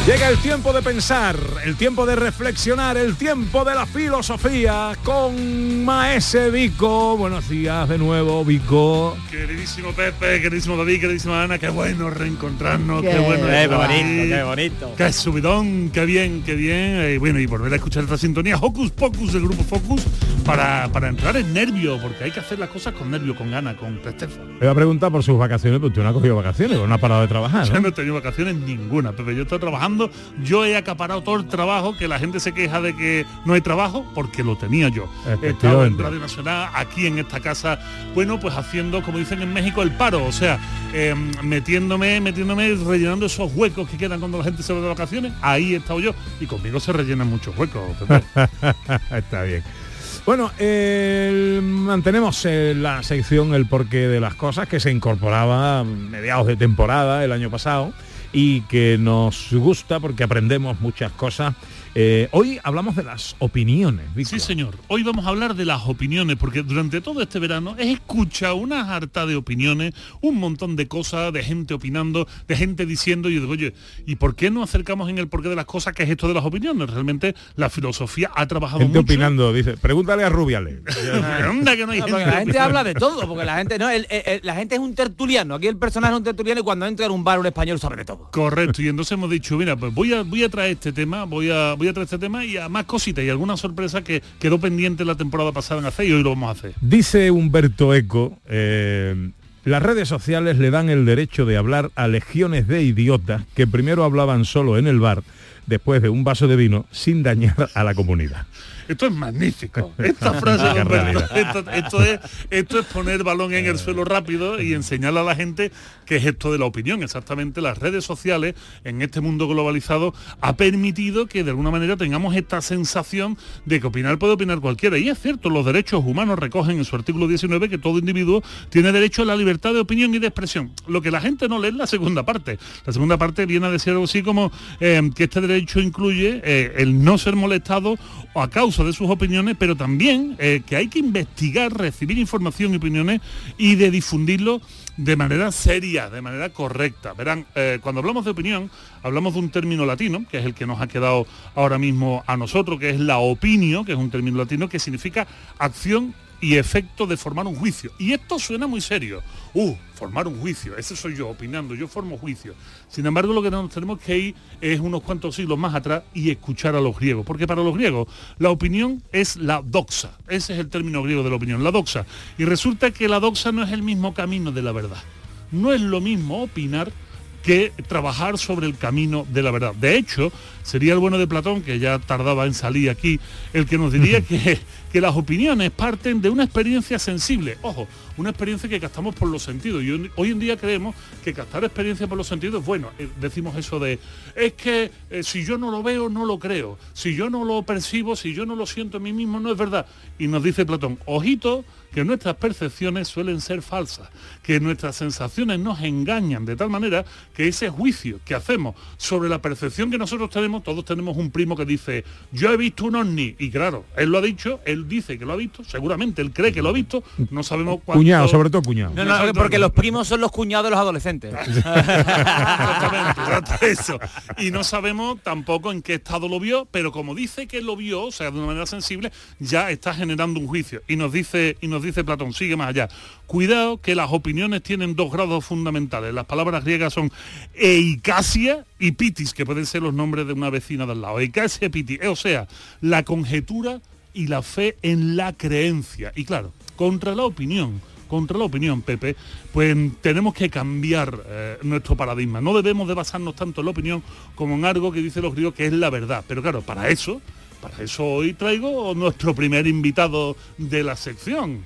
Llega el tiempo de pensar, el tiempo de reflexionar, el tiempo de la filosofía con Maese Vico. Buenos días de nuevo, Vico. Queridísimo Pepe, queridísimo David, queridísima Ana, qué bueno reencontrarnos, qué, Qué bueno. Qué bonito, qué bonito. Qué subidón, qué bien, qué bien. Y bueno, y volver a escuchar esta sintonía Hocus Pocus del grupo Focus para, para entrar en nervio, porque hay que hacer las cosas con nervio, con gana, con presteza. Le voy a preguntar por sus vacaciones, pero usted no ha cogido vacaciones, no ha parado de trabajar, Yo ¿no? no he tenido vacaciones ninguna, Pepe. Yo estoy trabajando, yo he acaparado todo el trabajo, que la gente se queja de que no hay trabajo, porque lo tenía yo. He estado en. Radio Nacional, aquí en esta casa, bueno, pues haciendo, como dicen en México, el paro, o sea, eh, metiéndome, metiéndome, rellenando esos huecos que quedan cuando la gente se va de vacaciones, ahí he estado yo, y conmigo se rellenan muchos huecos. <laughs> Está bien. Bueno, mantenemos eh, la sección El porqué de las cosas que se incorporaba a mediados de temporada el año pasado y que nos gusta porque aprendemos muchas cosas. Eh, hoy hablamos de las opiniones. Sí, señor. Hoy vamos a hablar de las opiniones, porque durante todo este verano he escuchado una harta de opiniones, un montón de cosas, de gente opinando, de gente diciendo, y yo digo, oye, ¿y por qué no acercamos en el porqué de las cosas que es esto de las opiniones? Realmente la filosofía ha trabajado Gente mucho. opinando, dice, pregúntale a Rubiales. <laughs> Anda que no hay No, porque gente la gente opinando. habla de todo, porque la gente no, el- el- el- la gente es un tertuliano. Aquí el personaje es un tertuliano y cuando entra en un bar un español sabe de todo. Correcto, y entonces hemos dicho, mira, pues voy a, voy a traer este tema, voy a, voy este tema y a más cositas y alguna sorpresa que quedó pendiente la temporada pasada en hacer y hoy lo vamos a hacer. Dice Humberto Eco, eh, las redes sociales le dan el derecho de hablar a legiones de idiotas que primero hablaban solo en el bar, después de un vaso de vino, sin dañar a la comunidad. Esto es magnífico. Esta <laughs> frase esto, esto es, esto es poner balón en el suelo rápido y enseñarle a la gente qué es esto de la opinión. Exactamente las redes sociales en este mundo globalizado ha permitido que de alguna manera tengamos esta sensación de que opinar puede opinar cualquiera. Y es cierto, los derechos humanos recogen en su artículo 19 que todo individuo tiene derecho a la libertad de opinión y de expresión. Lo que la gente no lee es la segunda parte. La segunda parte viene a decir algo así como eh, que este derecho incluye eh, el no ser molestado o a causa de sus opiniones, pero también eh, que hay que investigar, recibir información y opiniones y de difundirlo de manera seria, de manera correcta. Verán, eh, cuando hablamos de opinión, hablamos de un término latino, que es el que nos ha quedado ahora mismo a nosotros, que es la opinio, que es un término latino que significa acción y efecto de formar un juicio. Y esto suena muy serio. Uh, formar un juicio, ese soy yo opinando, yo formo juicio. Sin embargo, lo que nos tenemos que ir es unos cuantos siglos más atrás y escuchar a los griegos, porque para los griegos la opinión es la doxa, ese es el término griego de la opinión, la doxa. Y resulta que la doxa no es el mismo camino de la verdad. No es lo mismo opinar que trabajar sobre el camino de la verdad. De hecho, sería el bueno de Platón, que ya tardaba en salir aquí, el que nos diría <laughs> que, que las opiniones parten de una experiencia sensible. Ojo, una experiencia que captamos por los sentidos. Y hoy- en día creemos que captar experiencia por los sentidos, bueno, eh, decimos eso de, es que eh, si yo no lo veo, no lo creo. Si yo no lo percibo, si yo no lo siento en mí mismo, no es verdad. Y nos dice Platón, ojito, que nuestras percepciones suelen ser falsas, que nuestras sensaciones nos engañan de tal manera que ese juicio que hacemos sobre la percepción que nosotros tenemos, todos tenemos un primo que dice, yo he visto un ovni, y claro, él lo ha dicho, él dice que lo ha visto, seguramente él cree que lo ha visto, no sabemos cuánto... Cuñado, sobre todo cuñado. No, no, porque los primos son los cuñados de los adolescentes. <laughs> Exactamente, eso. Y no sabemos tampoco en qué estado lo vio, pero como dice que lo vio, o sea, de una manera sensible, ya está generando un juicio. Y nos dice, y nos dice Platón, sigue más allá. Cuidado que las opiniones tienen dos grados fundamentales. Las palabras griegas son eicasia y pitis, que pueden ser los nombres de una vecina del lado. Eicasia y pitis, o sea, la conjetura y la fe en la creencia. Y claro, contra la opinión, contra la opinión, Pepe, pues tenemos que cambiar eh, nuestro paradigma. No debemos de basarnos tanto en la opinión como en algo que dicen los griegos que es la verdad. Pero claro, para eso, para eso hoy traigo nuestro primer invitado de la sección.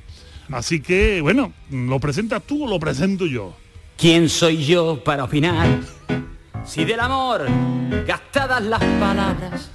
Así que, bueno, ¿lo presentas tú o lo presento yo? ¿Quién soy yo para opinar? Si del amor, gastadas las palabras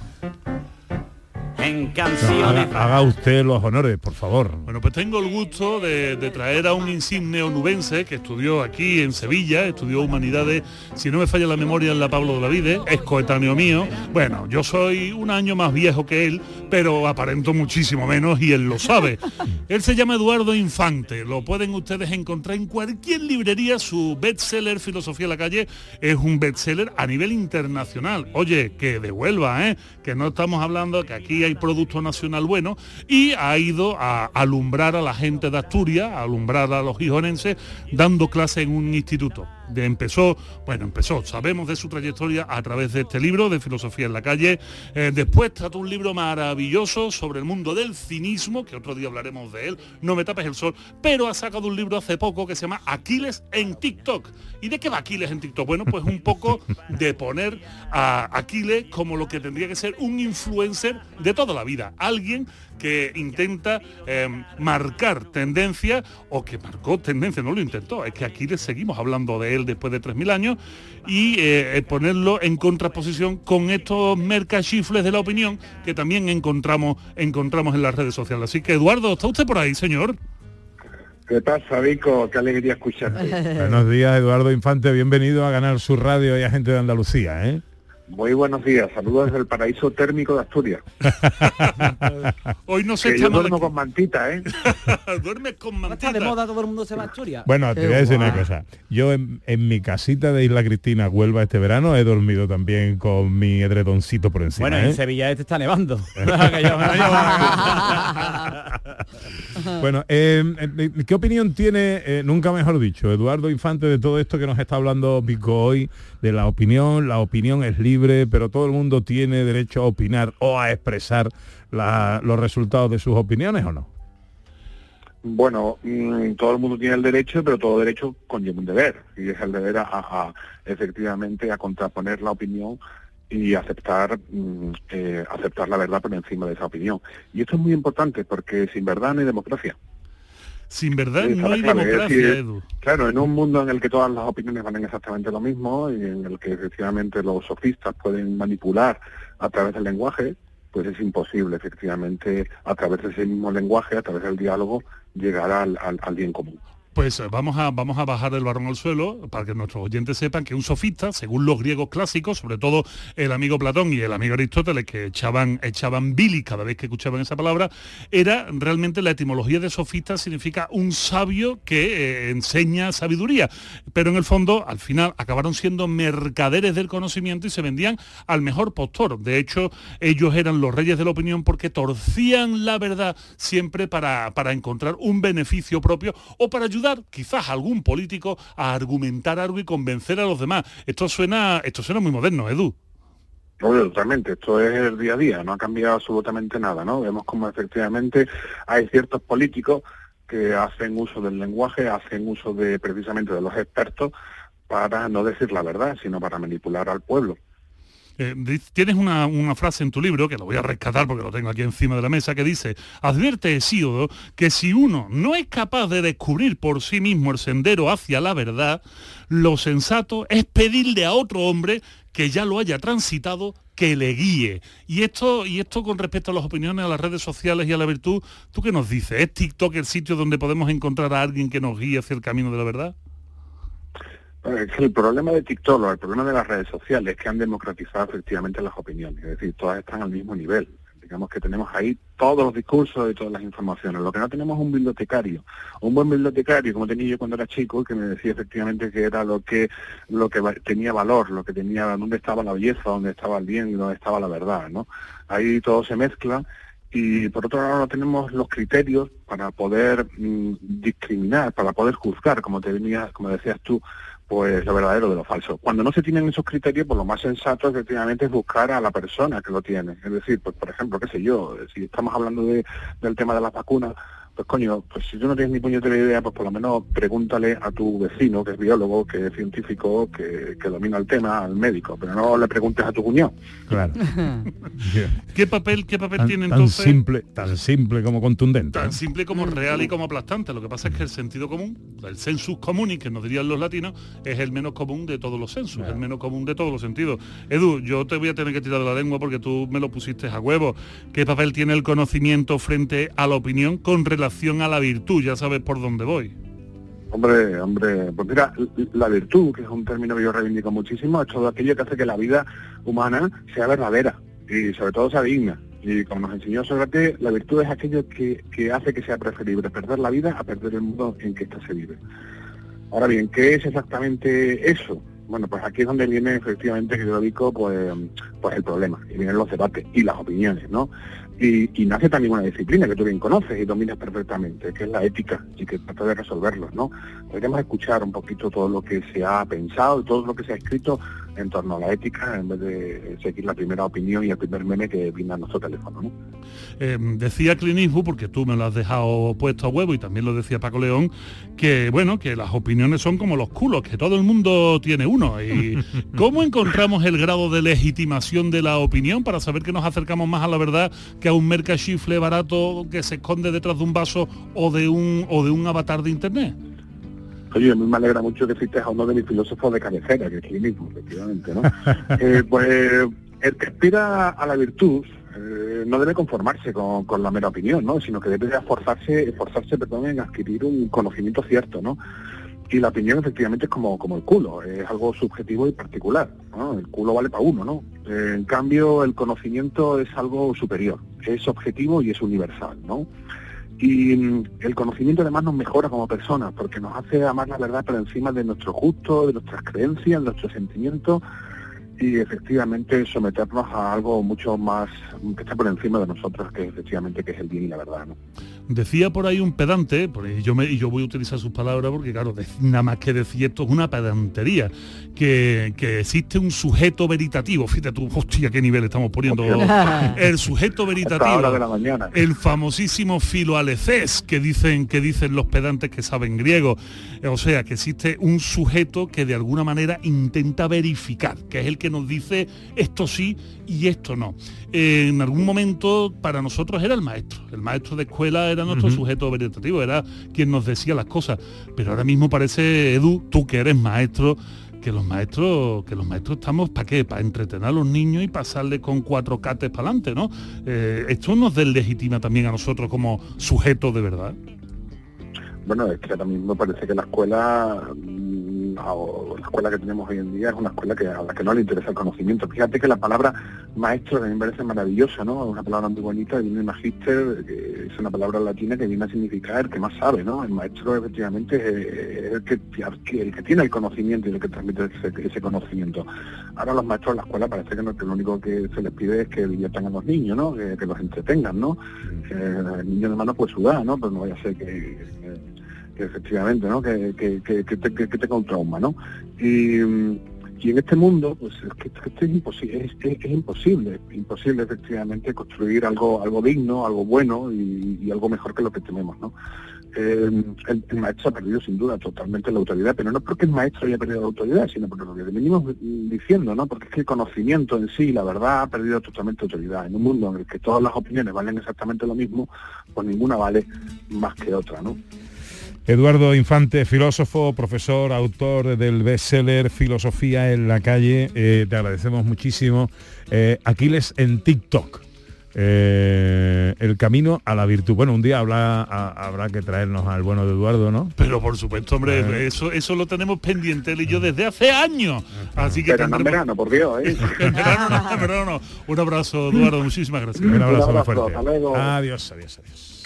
en canciones. haga, haga usted los honores, por favor. Bueno, pues tengo el gusto de, de traer a un insigne onubense que estudió aquí en Sevilla, estudió Humanidades, si no me falla la memoria, en la Pablo de la Vide, es coetáneo mío. Bueno, yo soy un año más viejo que él, pero aparento muchísimo menos y él lo sabe. <laughs> Él se llama Eduardo Infante, lo pueden ustedes encontrar en cualquier librería, su bestseller Filosofía en la calle es un bestseller a nivel internacional. Oye, que devuelva, ¿eh? que no estamos hablando que aquí hay producto nacional bueno y ha ido a alumbrar a la gente de Asturias, a alumbrar a los gijonenses, dando clase en un instituto. De empezó, bueno, empezó, sabemos de su trayectoria a través de este libro de Filosofía en la calle. Eh, después trató un libro maravilloso sobre el mundo del cinismo, que otro día hablaremos de él, No me tapes el sol, pero ha sacado un libro hace poco que se llama Aquiles en TikTok. ¿Y de qué va Aquiles en TikTok? Bueno, pues un poco de poner a Aquiles como lo que tendría que ser un influencer de toda la vida. Alguien que intenta eh, marcar tendencia o que marcó tendencia, no lo intentó, es que aquí le seguimos hablando de él después de 3.000 años y eh, ponerlo en contraposición con estos mercachifles de la opinión que también encontramos, encontramos en las redes sociales. Así que Eduardo, ¿está usted por ahí, señor? ¿Qué pasa, Vico? Qué alegría escucharte. Buenos días, Eduardo Infante, bienvenido a ganar su radio y a gente de Andalucía, ¿eh? Muy buenos días. Saludos desde el paraíso térmico de Asturias. <laughs> Hoy no se Que yo duermo con mantita, ¿eh? <laughs> Duermes con Está mantita. de moda, todo el mundo se va a Asturias. Bueno, te voy a decir una cosa. Yo en, en mi casita de Isla Cristina, Huelva, este verano, he dormido también con mi edredoncito por encima. Bueno, ¿eh? en Sevilla este está nevando. <laughs> Bueno, eh, eh, ¿qué opinión tiene, eh, nunca mejor dicho, Eduardo Infante de todo esto que nos está hablando Pico hoy, de la opinión? La opinión es libre, pero todo el mundo tiene derecho a opinar o a expresar la- los resultados de sus opiniones o no? Bueno, mm, todo el mundo tiene el derecho, pero todo derecho conlleva un deber. Y es el deber a, efectivamente a contraponer la opinión y aceptar mm, eh, aceptar la verdad por encima de esa opinión. Y esto es muy importante porque sin verdad no hay democracia. Sin verdad Sí, no hay claro, democracia, decir, Edu. Claro, en un mundo en el que todas las opiniones valen exactamente lo mismo y en el que efectivamente los sofistas pueden manipular a través del lenguaje, pues es imposible efectivamente a través de ese mismo lenguaje, a través del diálogo, llegar al, al- al bien común. Pues eh, vamos a, vamos a bajar el barrón al suelo para que nuestros oyentes sepan que un sofista, según los griegos clásicos, sobre todo el amigo Platón y el amigo Aristóteles, que echaban, echaban bilis cada vez que escuchaban esa palabra, era realmente la etimología de sofista significa un sabio que eh, enseña sabiduría. Pero en el fondo, al final, acabaron siendo mercaderes del conocimiento y se vendían al mejor postor. De hecho, ellos eran los reyes de la opinión porque torcían la verdad siempre para, para encontrar un beneficio propio o para ayudar quizás algún político a argumentar algo y convencer a los demás. Esto suena, esto suena muy moderno, Edu. Obvio, totalmente. Esto es el día a día, no ha cambiado absolutamente nada, ¿no? Vemos como efectivamente hay ciertos políticos que hacen uso del lenguaje, hacen uso de precisamente de los expertos para no decir la verdad, sino para manipular al pueblo. Eh, tienes una, una frase en tu libro, que lo voy a rescatar porque lo tengo aquí encima de la mesa, que dice, advierte Hesíodo que si uno no es capaz de descubrir por sí mismo el sendero hacia la verdad, lo sensato es pedirle a otro hombre que ya lo haya transitado que le guíe. Y esto, y esto con respecto a las opiniones, a las redes sociales y a la virtud, ¿tú qué nos dices? ¿Es TikTok el sitio donde podemos encontrar a alguien que nos guíe hacia el camino de la verdad? Eh, el problema de TikTok o el problema de las redes sociales es que han democratizado efectivamente las opiniones, es decir, todas están al mismo nivel. Digamos que tenemos ahí todos los discursos y todas las informaciones. Lo que no tenemos es un bibliotecario. Un buen bibliotecario, como tenía yo cuando era chico, que me decía efectivamente que era lo que lo que tenía valor, lo que tenía, dónde estaba la belleza, dónde estaba el bien y dónde estaba la verdad, ¿no? Ahí todo se mezcla y por otro lado no tenemos los criterios para poder mm, discriminar, para poder juzgar, como te venía, como decías tú, pues lo verdadero de lo falso. Cuando no se tienen esos criterios, pues lo más sensato efectivamente es buscar a la persona que lo tiene. Es decir, pues por ejemplo, qué sé yo, si estamos hablando de, del tema de las vacunas, pues coño, pues si tú no tienes ni puñetera idea, pues por lo menos pregúntale a tu vecino, que es biólogo, que es científico, que, que domina el tema, al médico, pero no le preguntes a tu cuñado. Claro. <laughs> ¿Qué papel, qué papel Tan, tiene tan entonces? simple, tan simple como contundente. tan ¿no? simple como real y como aplastante. Lo que pasa es que el sentido común, el sensus communis, que nos dirían los latinos, es el menos común de todos los sensus, el menos común de todos los sentidos. Edu, yo te voy a tener que tirar de la lengua porque tú me lo pusiste a huevo. ¿Qué papel tiene el conocimiento frente a la opinión con relación a la virtud? Ya sabes por dónde voy. Hombre, hombre, pues mira, la virtud, que es un término que yo reivindico muchísimo, es todo aquello que hace que la vida humana sea verdadera y sobre todo sea digna. Y como nos enseñó Sócrates, la virtud es aquello que, que hace que sea preferible perder la vida a perder el mundo en que ésta se vive. Ahora bien, ¿qué es exactamente eso? Bueno, pues aquí es donde viene efectivamente, que yo digo, pues, pues el problema, y vienen los debates y las opiniones, ¿no? Y, y nace también una disciplina que tú bien conoces y dominas perfectamente, que es la ética, y que trata de resolverlos, ¿no? Podríamos escuchar un poquito todo lo que se ha pensado y todo lo que se ha escrito en torno a la ética, en vez de seguir la primera opinión y el primer meme que brinda nuestro teléfono, ¿no? Eh, decía Clint Eastwood, porque tú me lo has dejado puesto a huevo y también lo decía Paco León, que bueno, que las opiniones son como los culos, que todo el mundo tiene uno. ¿Y <laughs> cómo encontramos el grado de legitimación de la opinión para saber que nos acercamos más a la verdad que a un mercachifle barato que se esconde detrás de un vaso o de un o de un avatar de internet? Oye, a mí me alegra mucho que cites a uno de mis filósofos de cabecera, que es Eastwood, efectivamente, ¿no? <laughs> Eh, pues el que aspira a la virtud eh, no debe conformarse con, con la mera opinión, ¿no? Sino que debe esforzarse, esforzarse perdón, en adquirir un conocimiento cierto, ¿no? Y la opinión efectivamente es como, como el culo, es algo subjetivo y particular, ¿no? El culo vale para uno, ¿no? Eh, en cambio, el conocimiento es algo superior, es objetivo y es universal, ¿no? Y mm, el conocimiento además nos mejora como personas, porque nos hace amar la verdad por encima de nuestro gusto, de nuestras creencias, de nuestros sentimientos, y efectivamente someternos a algo mucho más que está por encima de nosotros, que efectivamente que es el bien y la verdad, ¿no? Decía por ahí un pedante, por ahí yo, me, y yo voy a utilizar sus palabras porque claro, de- nada más que decir esto es una pedantería, que, que existe un sujeto veritativo, fíjate tú, hostia, qué nivel estamos poniendo. El <laughs> sujeto veritativo. de la mañana. El famosísimo filoalecés que dicen, que dicen los pedantes que saben griego. O sea, que existe un sujeto que de alguna manera intenta verificar, que es el que nos dice esto sí y esto no. En algún momento para nosotros era el maestro. El maestro de escuela era nuestro Ujú. sujeto veritativo, era quien nos decía las cosas. Pero ahora mismo parece, Edu, tú que eres maestro, que los maestros, que los maestros estamos para qué, para entretener a los niños y pasarle con cuatro cates para adelante, ¿no? Eh, esto nos deslegitima también a nosotros como sujetos de verdad. bueno, es que ahora mismo parece que la escuela, o la escuela que tenemos hoy en día es una escuela que a la que no le interesa el conocimiento. Fíjate que la palabra maestro a mí me parece maravillosa, ¿no? Es una palabra muy bonita, viene magister, que es una palabra latina que viene a significar el que más sabe, ¿no? El maestro efectivamente es el que, el que tiene el conocimiento y el que transmite ese, ese conocimiento. Ahora los maestros en la escuela parece que, no, que lo único que se les pide es que diviertan a los niños, ¿no? Que, que los entretengan, ¿no? El niño de mano puede sudar, ¿no? Pero no vaya a ser que efectivamente, ¿no? Que, que, que, que te- que- tenga un trauma, ¿no? Y, mm, y en este mundo, pues es que, es que es imposible, es, imposible, imposible efectivamente construir algo, algo digno, algo bueno y, algo mejor que lo que tenemos, ¿no? Eh, el, maestro ha perdido sin duda totalmente la autoridad, pero no porque el maestro haya perdido la autoridad, sino porque lo que venimos diciendo, ¿no? Porque es que el conocimiento en sí, la verdad, ha perdido totalmente autoridad. En un mundo en el que todas las opiniones valen exactamente lo mismo, pues ninguna vale más que otra, ¿no? Eduardo Infante, filósofo, profesor, autor del bestseller Filosofía en la calle, eh, te agradecemos muchísimo. Eh, Aquiles en TikTok. eh, el camino a la virtud. Bueno, un día habla- a- habrá que traernos al bueno de Eduardo, ¿no? Pero por supuesto, hombre, Eh. eso eso lo tenemos pendiente él y yo desde hace años. Así que Pero no en tendremos- verano, por Dios, ¿eh? <laughs> En verano no, en verano no. Un abrazo, Eduardo, muchísimas gracias. Un abrazo muy abrazo, fuerte. hasta luego. Adiós, adiós, adiós.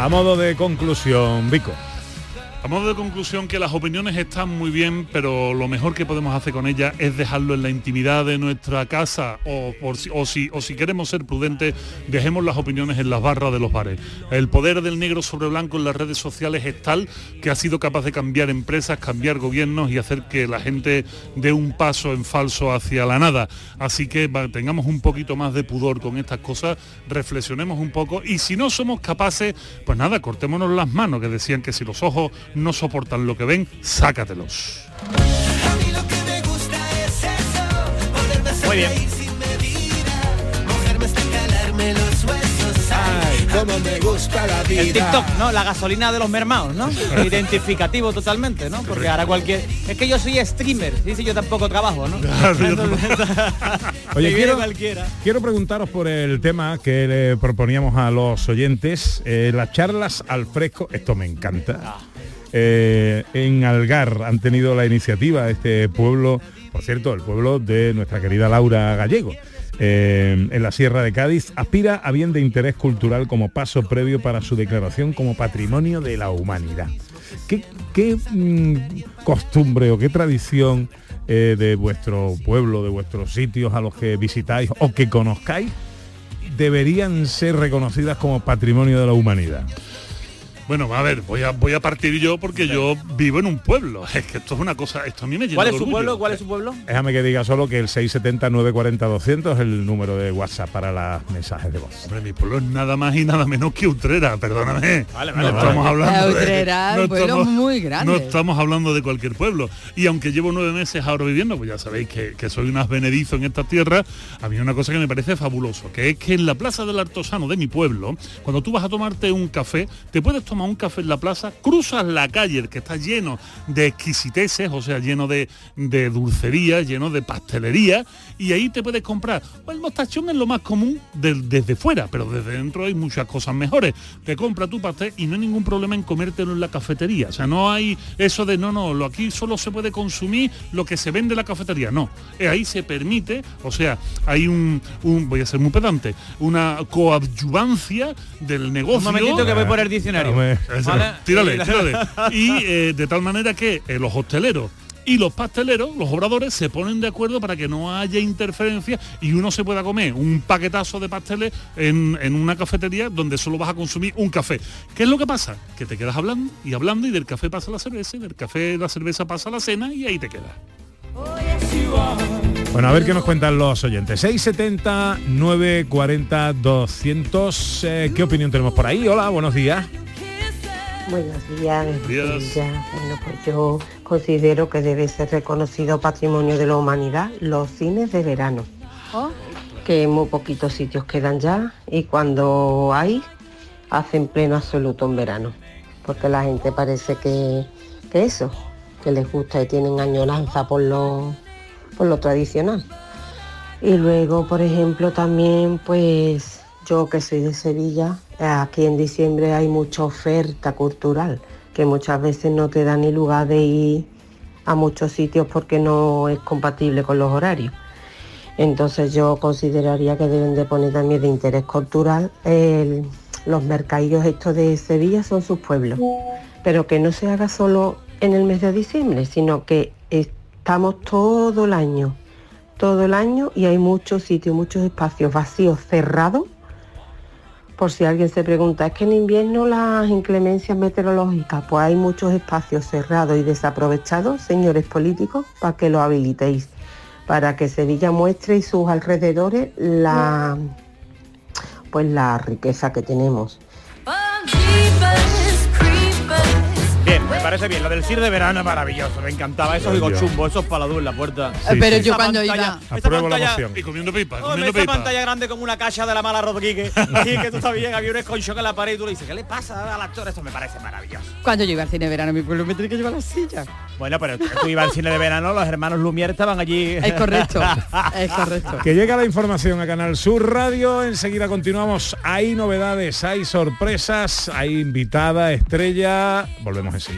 A modo de conclusión, Vico. A modo de conclusión que las opiniones están muy bien, pero lo mejor que podemos hacer con ellas es dejarlo en la intimidad de nuestra casa o, si, o, si, queremos ser prudentes, dejemos las opiniones en las barras de los bares. El poder del negro sobre blanco en las redes sociales es tal que ha sido capaz de cambiar empresas, cambiar gobiernos y hacer que la gente dé un paso en falso hacia la nada. Así que tengamos un poquito más de pudor con estas cosas, reflexionemos un poco y si no somos capaces, pues nada, cortémonos las manos, que decían que si los ojos no soportan lo que ven, sácatelos. Muy bien. Como me gusta la El TikTok, ¿no? La gasolina de los mermados, ¿no? <laughs> Identificativo totalmente, ¿no? Porque ahora cualquier... Es que yo soy streamer, dice yo tampoco trabajo, ¿no? <laughs> <laughs> Oye, quiero, cualquiera. quiero preguntaros por el tema que le proponíamos a los oyentes, eh, las charlas al fresco, esto me encanta. Ah. Eh, en Algar han tenido la iniciativa este pueblo, por cierto, el pueblo de nuestra querida Laura Gallego. eh, en la Sierra de Cádiz, aspira a bien de interés cultural como paso previo para su declaración como patrimonio de la humanidad. ¿Qué, mm, costumbre o qué tradición eh, de vuestro pueblo, de vuestros sitios a los que visitáis o que conozcáis, deberían ser reconocidas como patrimonio de la humanidad? Bueno, a ver, voy a, voy a partir yo porque yo vivo en un pueblo. Es que esto es una cosa, esto a mí me llena ¿Cuál de es su orgullo. pueblo? ¿Cuál es su pueblo? Déjame que diga solo que el 670-940-200 es el número de WhatsApp para los mensajes de voz. Hombre, mi pueblo es nada más y nada menos que Utrera, perdóname. Vale, no vale, estamos hablando de- Utrera, no el pueblo estamos- muy grande. No estamos hablando de cualquier pueblo. Y aunque llevo nueve meses ahora viviendo, pues ya sabéis que, que soy un advenedizo en esta tierra, a mí una cosa que me parece fabuloso, que es que en la Plaza del Artosano de mi pueblo, cuando tú vas a tomarte un café, te puedes tomar un café en la plaza, cruzas la calle, que está lleno de exquisiteces, o sea, lleno de, de dulcería, lleno de pastelería, y ahí te puedes comprar. Pues el mostachón es lo más común desde fuera, pero desde dentro hay muchas cosas mejores. Te compra tu pastel y no hay ningún problema en comértelo en la cafetería. O sea, no hay eso de no, no, lo aquí solo se puede consumir lo que se vende en la cafetería. No, Eh, ahí se permite, o sea, hay un, un- voy a ser muy pedante, una coadyuvancia del negocio. Un momentito que voy por el diccionario. Eso, <laughs> Vale. Tírale, <laughs> tírale. Y eh, de tal manera que eh, los hosteleros y los pasteleros, los obradores, se ponen de acuerdo para que no haya interferencia y uno se pueda comer un paquetazo de pasteles en, en una cafetería donde solo vas a consumir un café. ¿Qué es lo que pasa? Que te quedas hablando y hablando y del café pasa la cerveza y del café la cerveza pasa la cena y ahí te quedas. Bueno, a ver qué nos cuentan los oyentes. 670 940 200. eh, ¿Qué opinión tenemos por ahí? Hola, buenos días. Buenos días. Bueno, pues yo considero que debe ser reconocido patrimonio de la humanidad los cines de verano, que muy poquitos sitios quedan ya y cuando hay hacen pleno absoluto en verano, porque la gente parece que, que eso, que les gusta y tienen añoranza por lo, por lo tradicional. Y luego, por ejemplo, también, pues yo que soy de Sevilla, aquí en diciembre hay mucha oferta cultural, que muchas veces no te da ni lugar de ir a muchos sitios porque no es compatible con los horarios. Entonces yo consideraría que deben de poner también de interés cultural los mercadillos estos de Sevilla son sus pueblos, pero que no se haga solo en el mes de diciembre, sino que estamos todo el año, todo el año y hay muchos sitios, muchos espacios vacíos, cerrados. Por si alguien se pregunta, es que en invierno las inclemencias meteorológicas, pues hay muchos espacios cerrados y desaprovechados, señores políticos, para que lo habilitéis, para que Sevilla muestre y sus alrededores la pues la riqueza que tenemos. Me parece bien. Lo del CIR de verano es maravilloso. Me encantaba. Esos Dios. higochumbos, esos paladú en la puerta. Eh, pero yo Esa cuando pantalla- iba- Apruebo la moción. Y comiendo pipa, Hombre, comiendo pipa. pantalla grande como una caja de la mala Rodríguez. <laughs> Sí, que tú estás bien, había un esconchón en la pared y tú le dices, ¿qué le pasa al actor? Esto me parece maravilloso. Cuando yo iba al cine de verano, mi pueblo me tenía que llevar la silla. Bueno, pero tú ibas al cine de verano, los hermanos Lumière estaban allí. Es correcto, <laughs> es correcto. Que llega la información a Canal Sur Radio, enseguida continuamos. Hay novedades, hay sorpresas, hay invitada, estrella. Volvemos enseguida.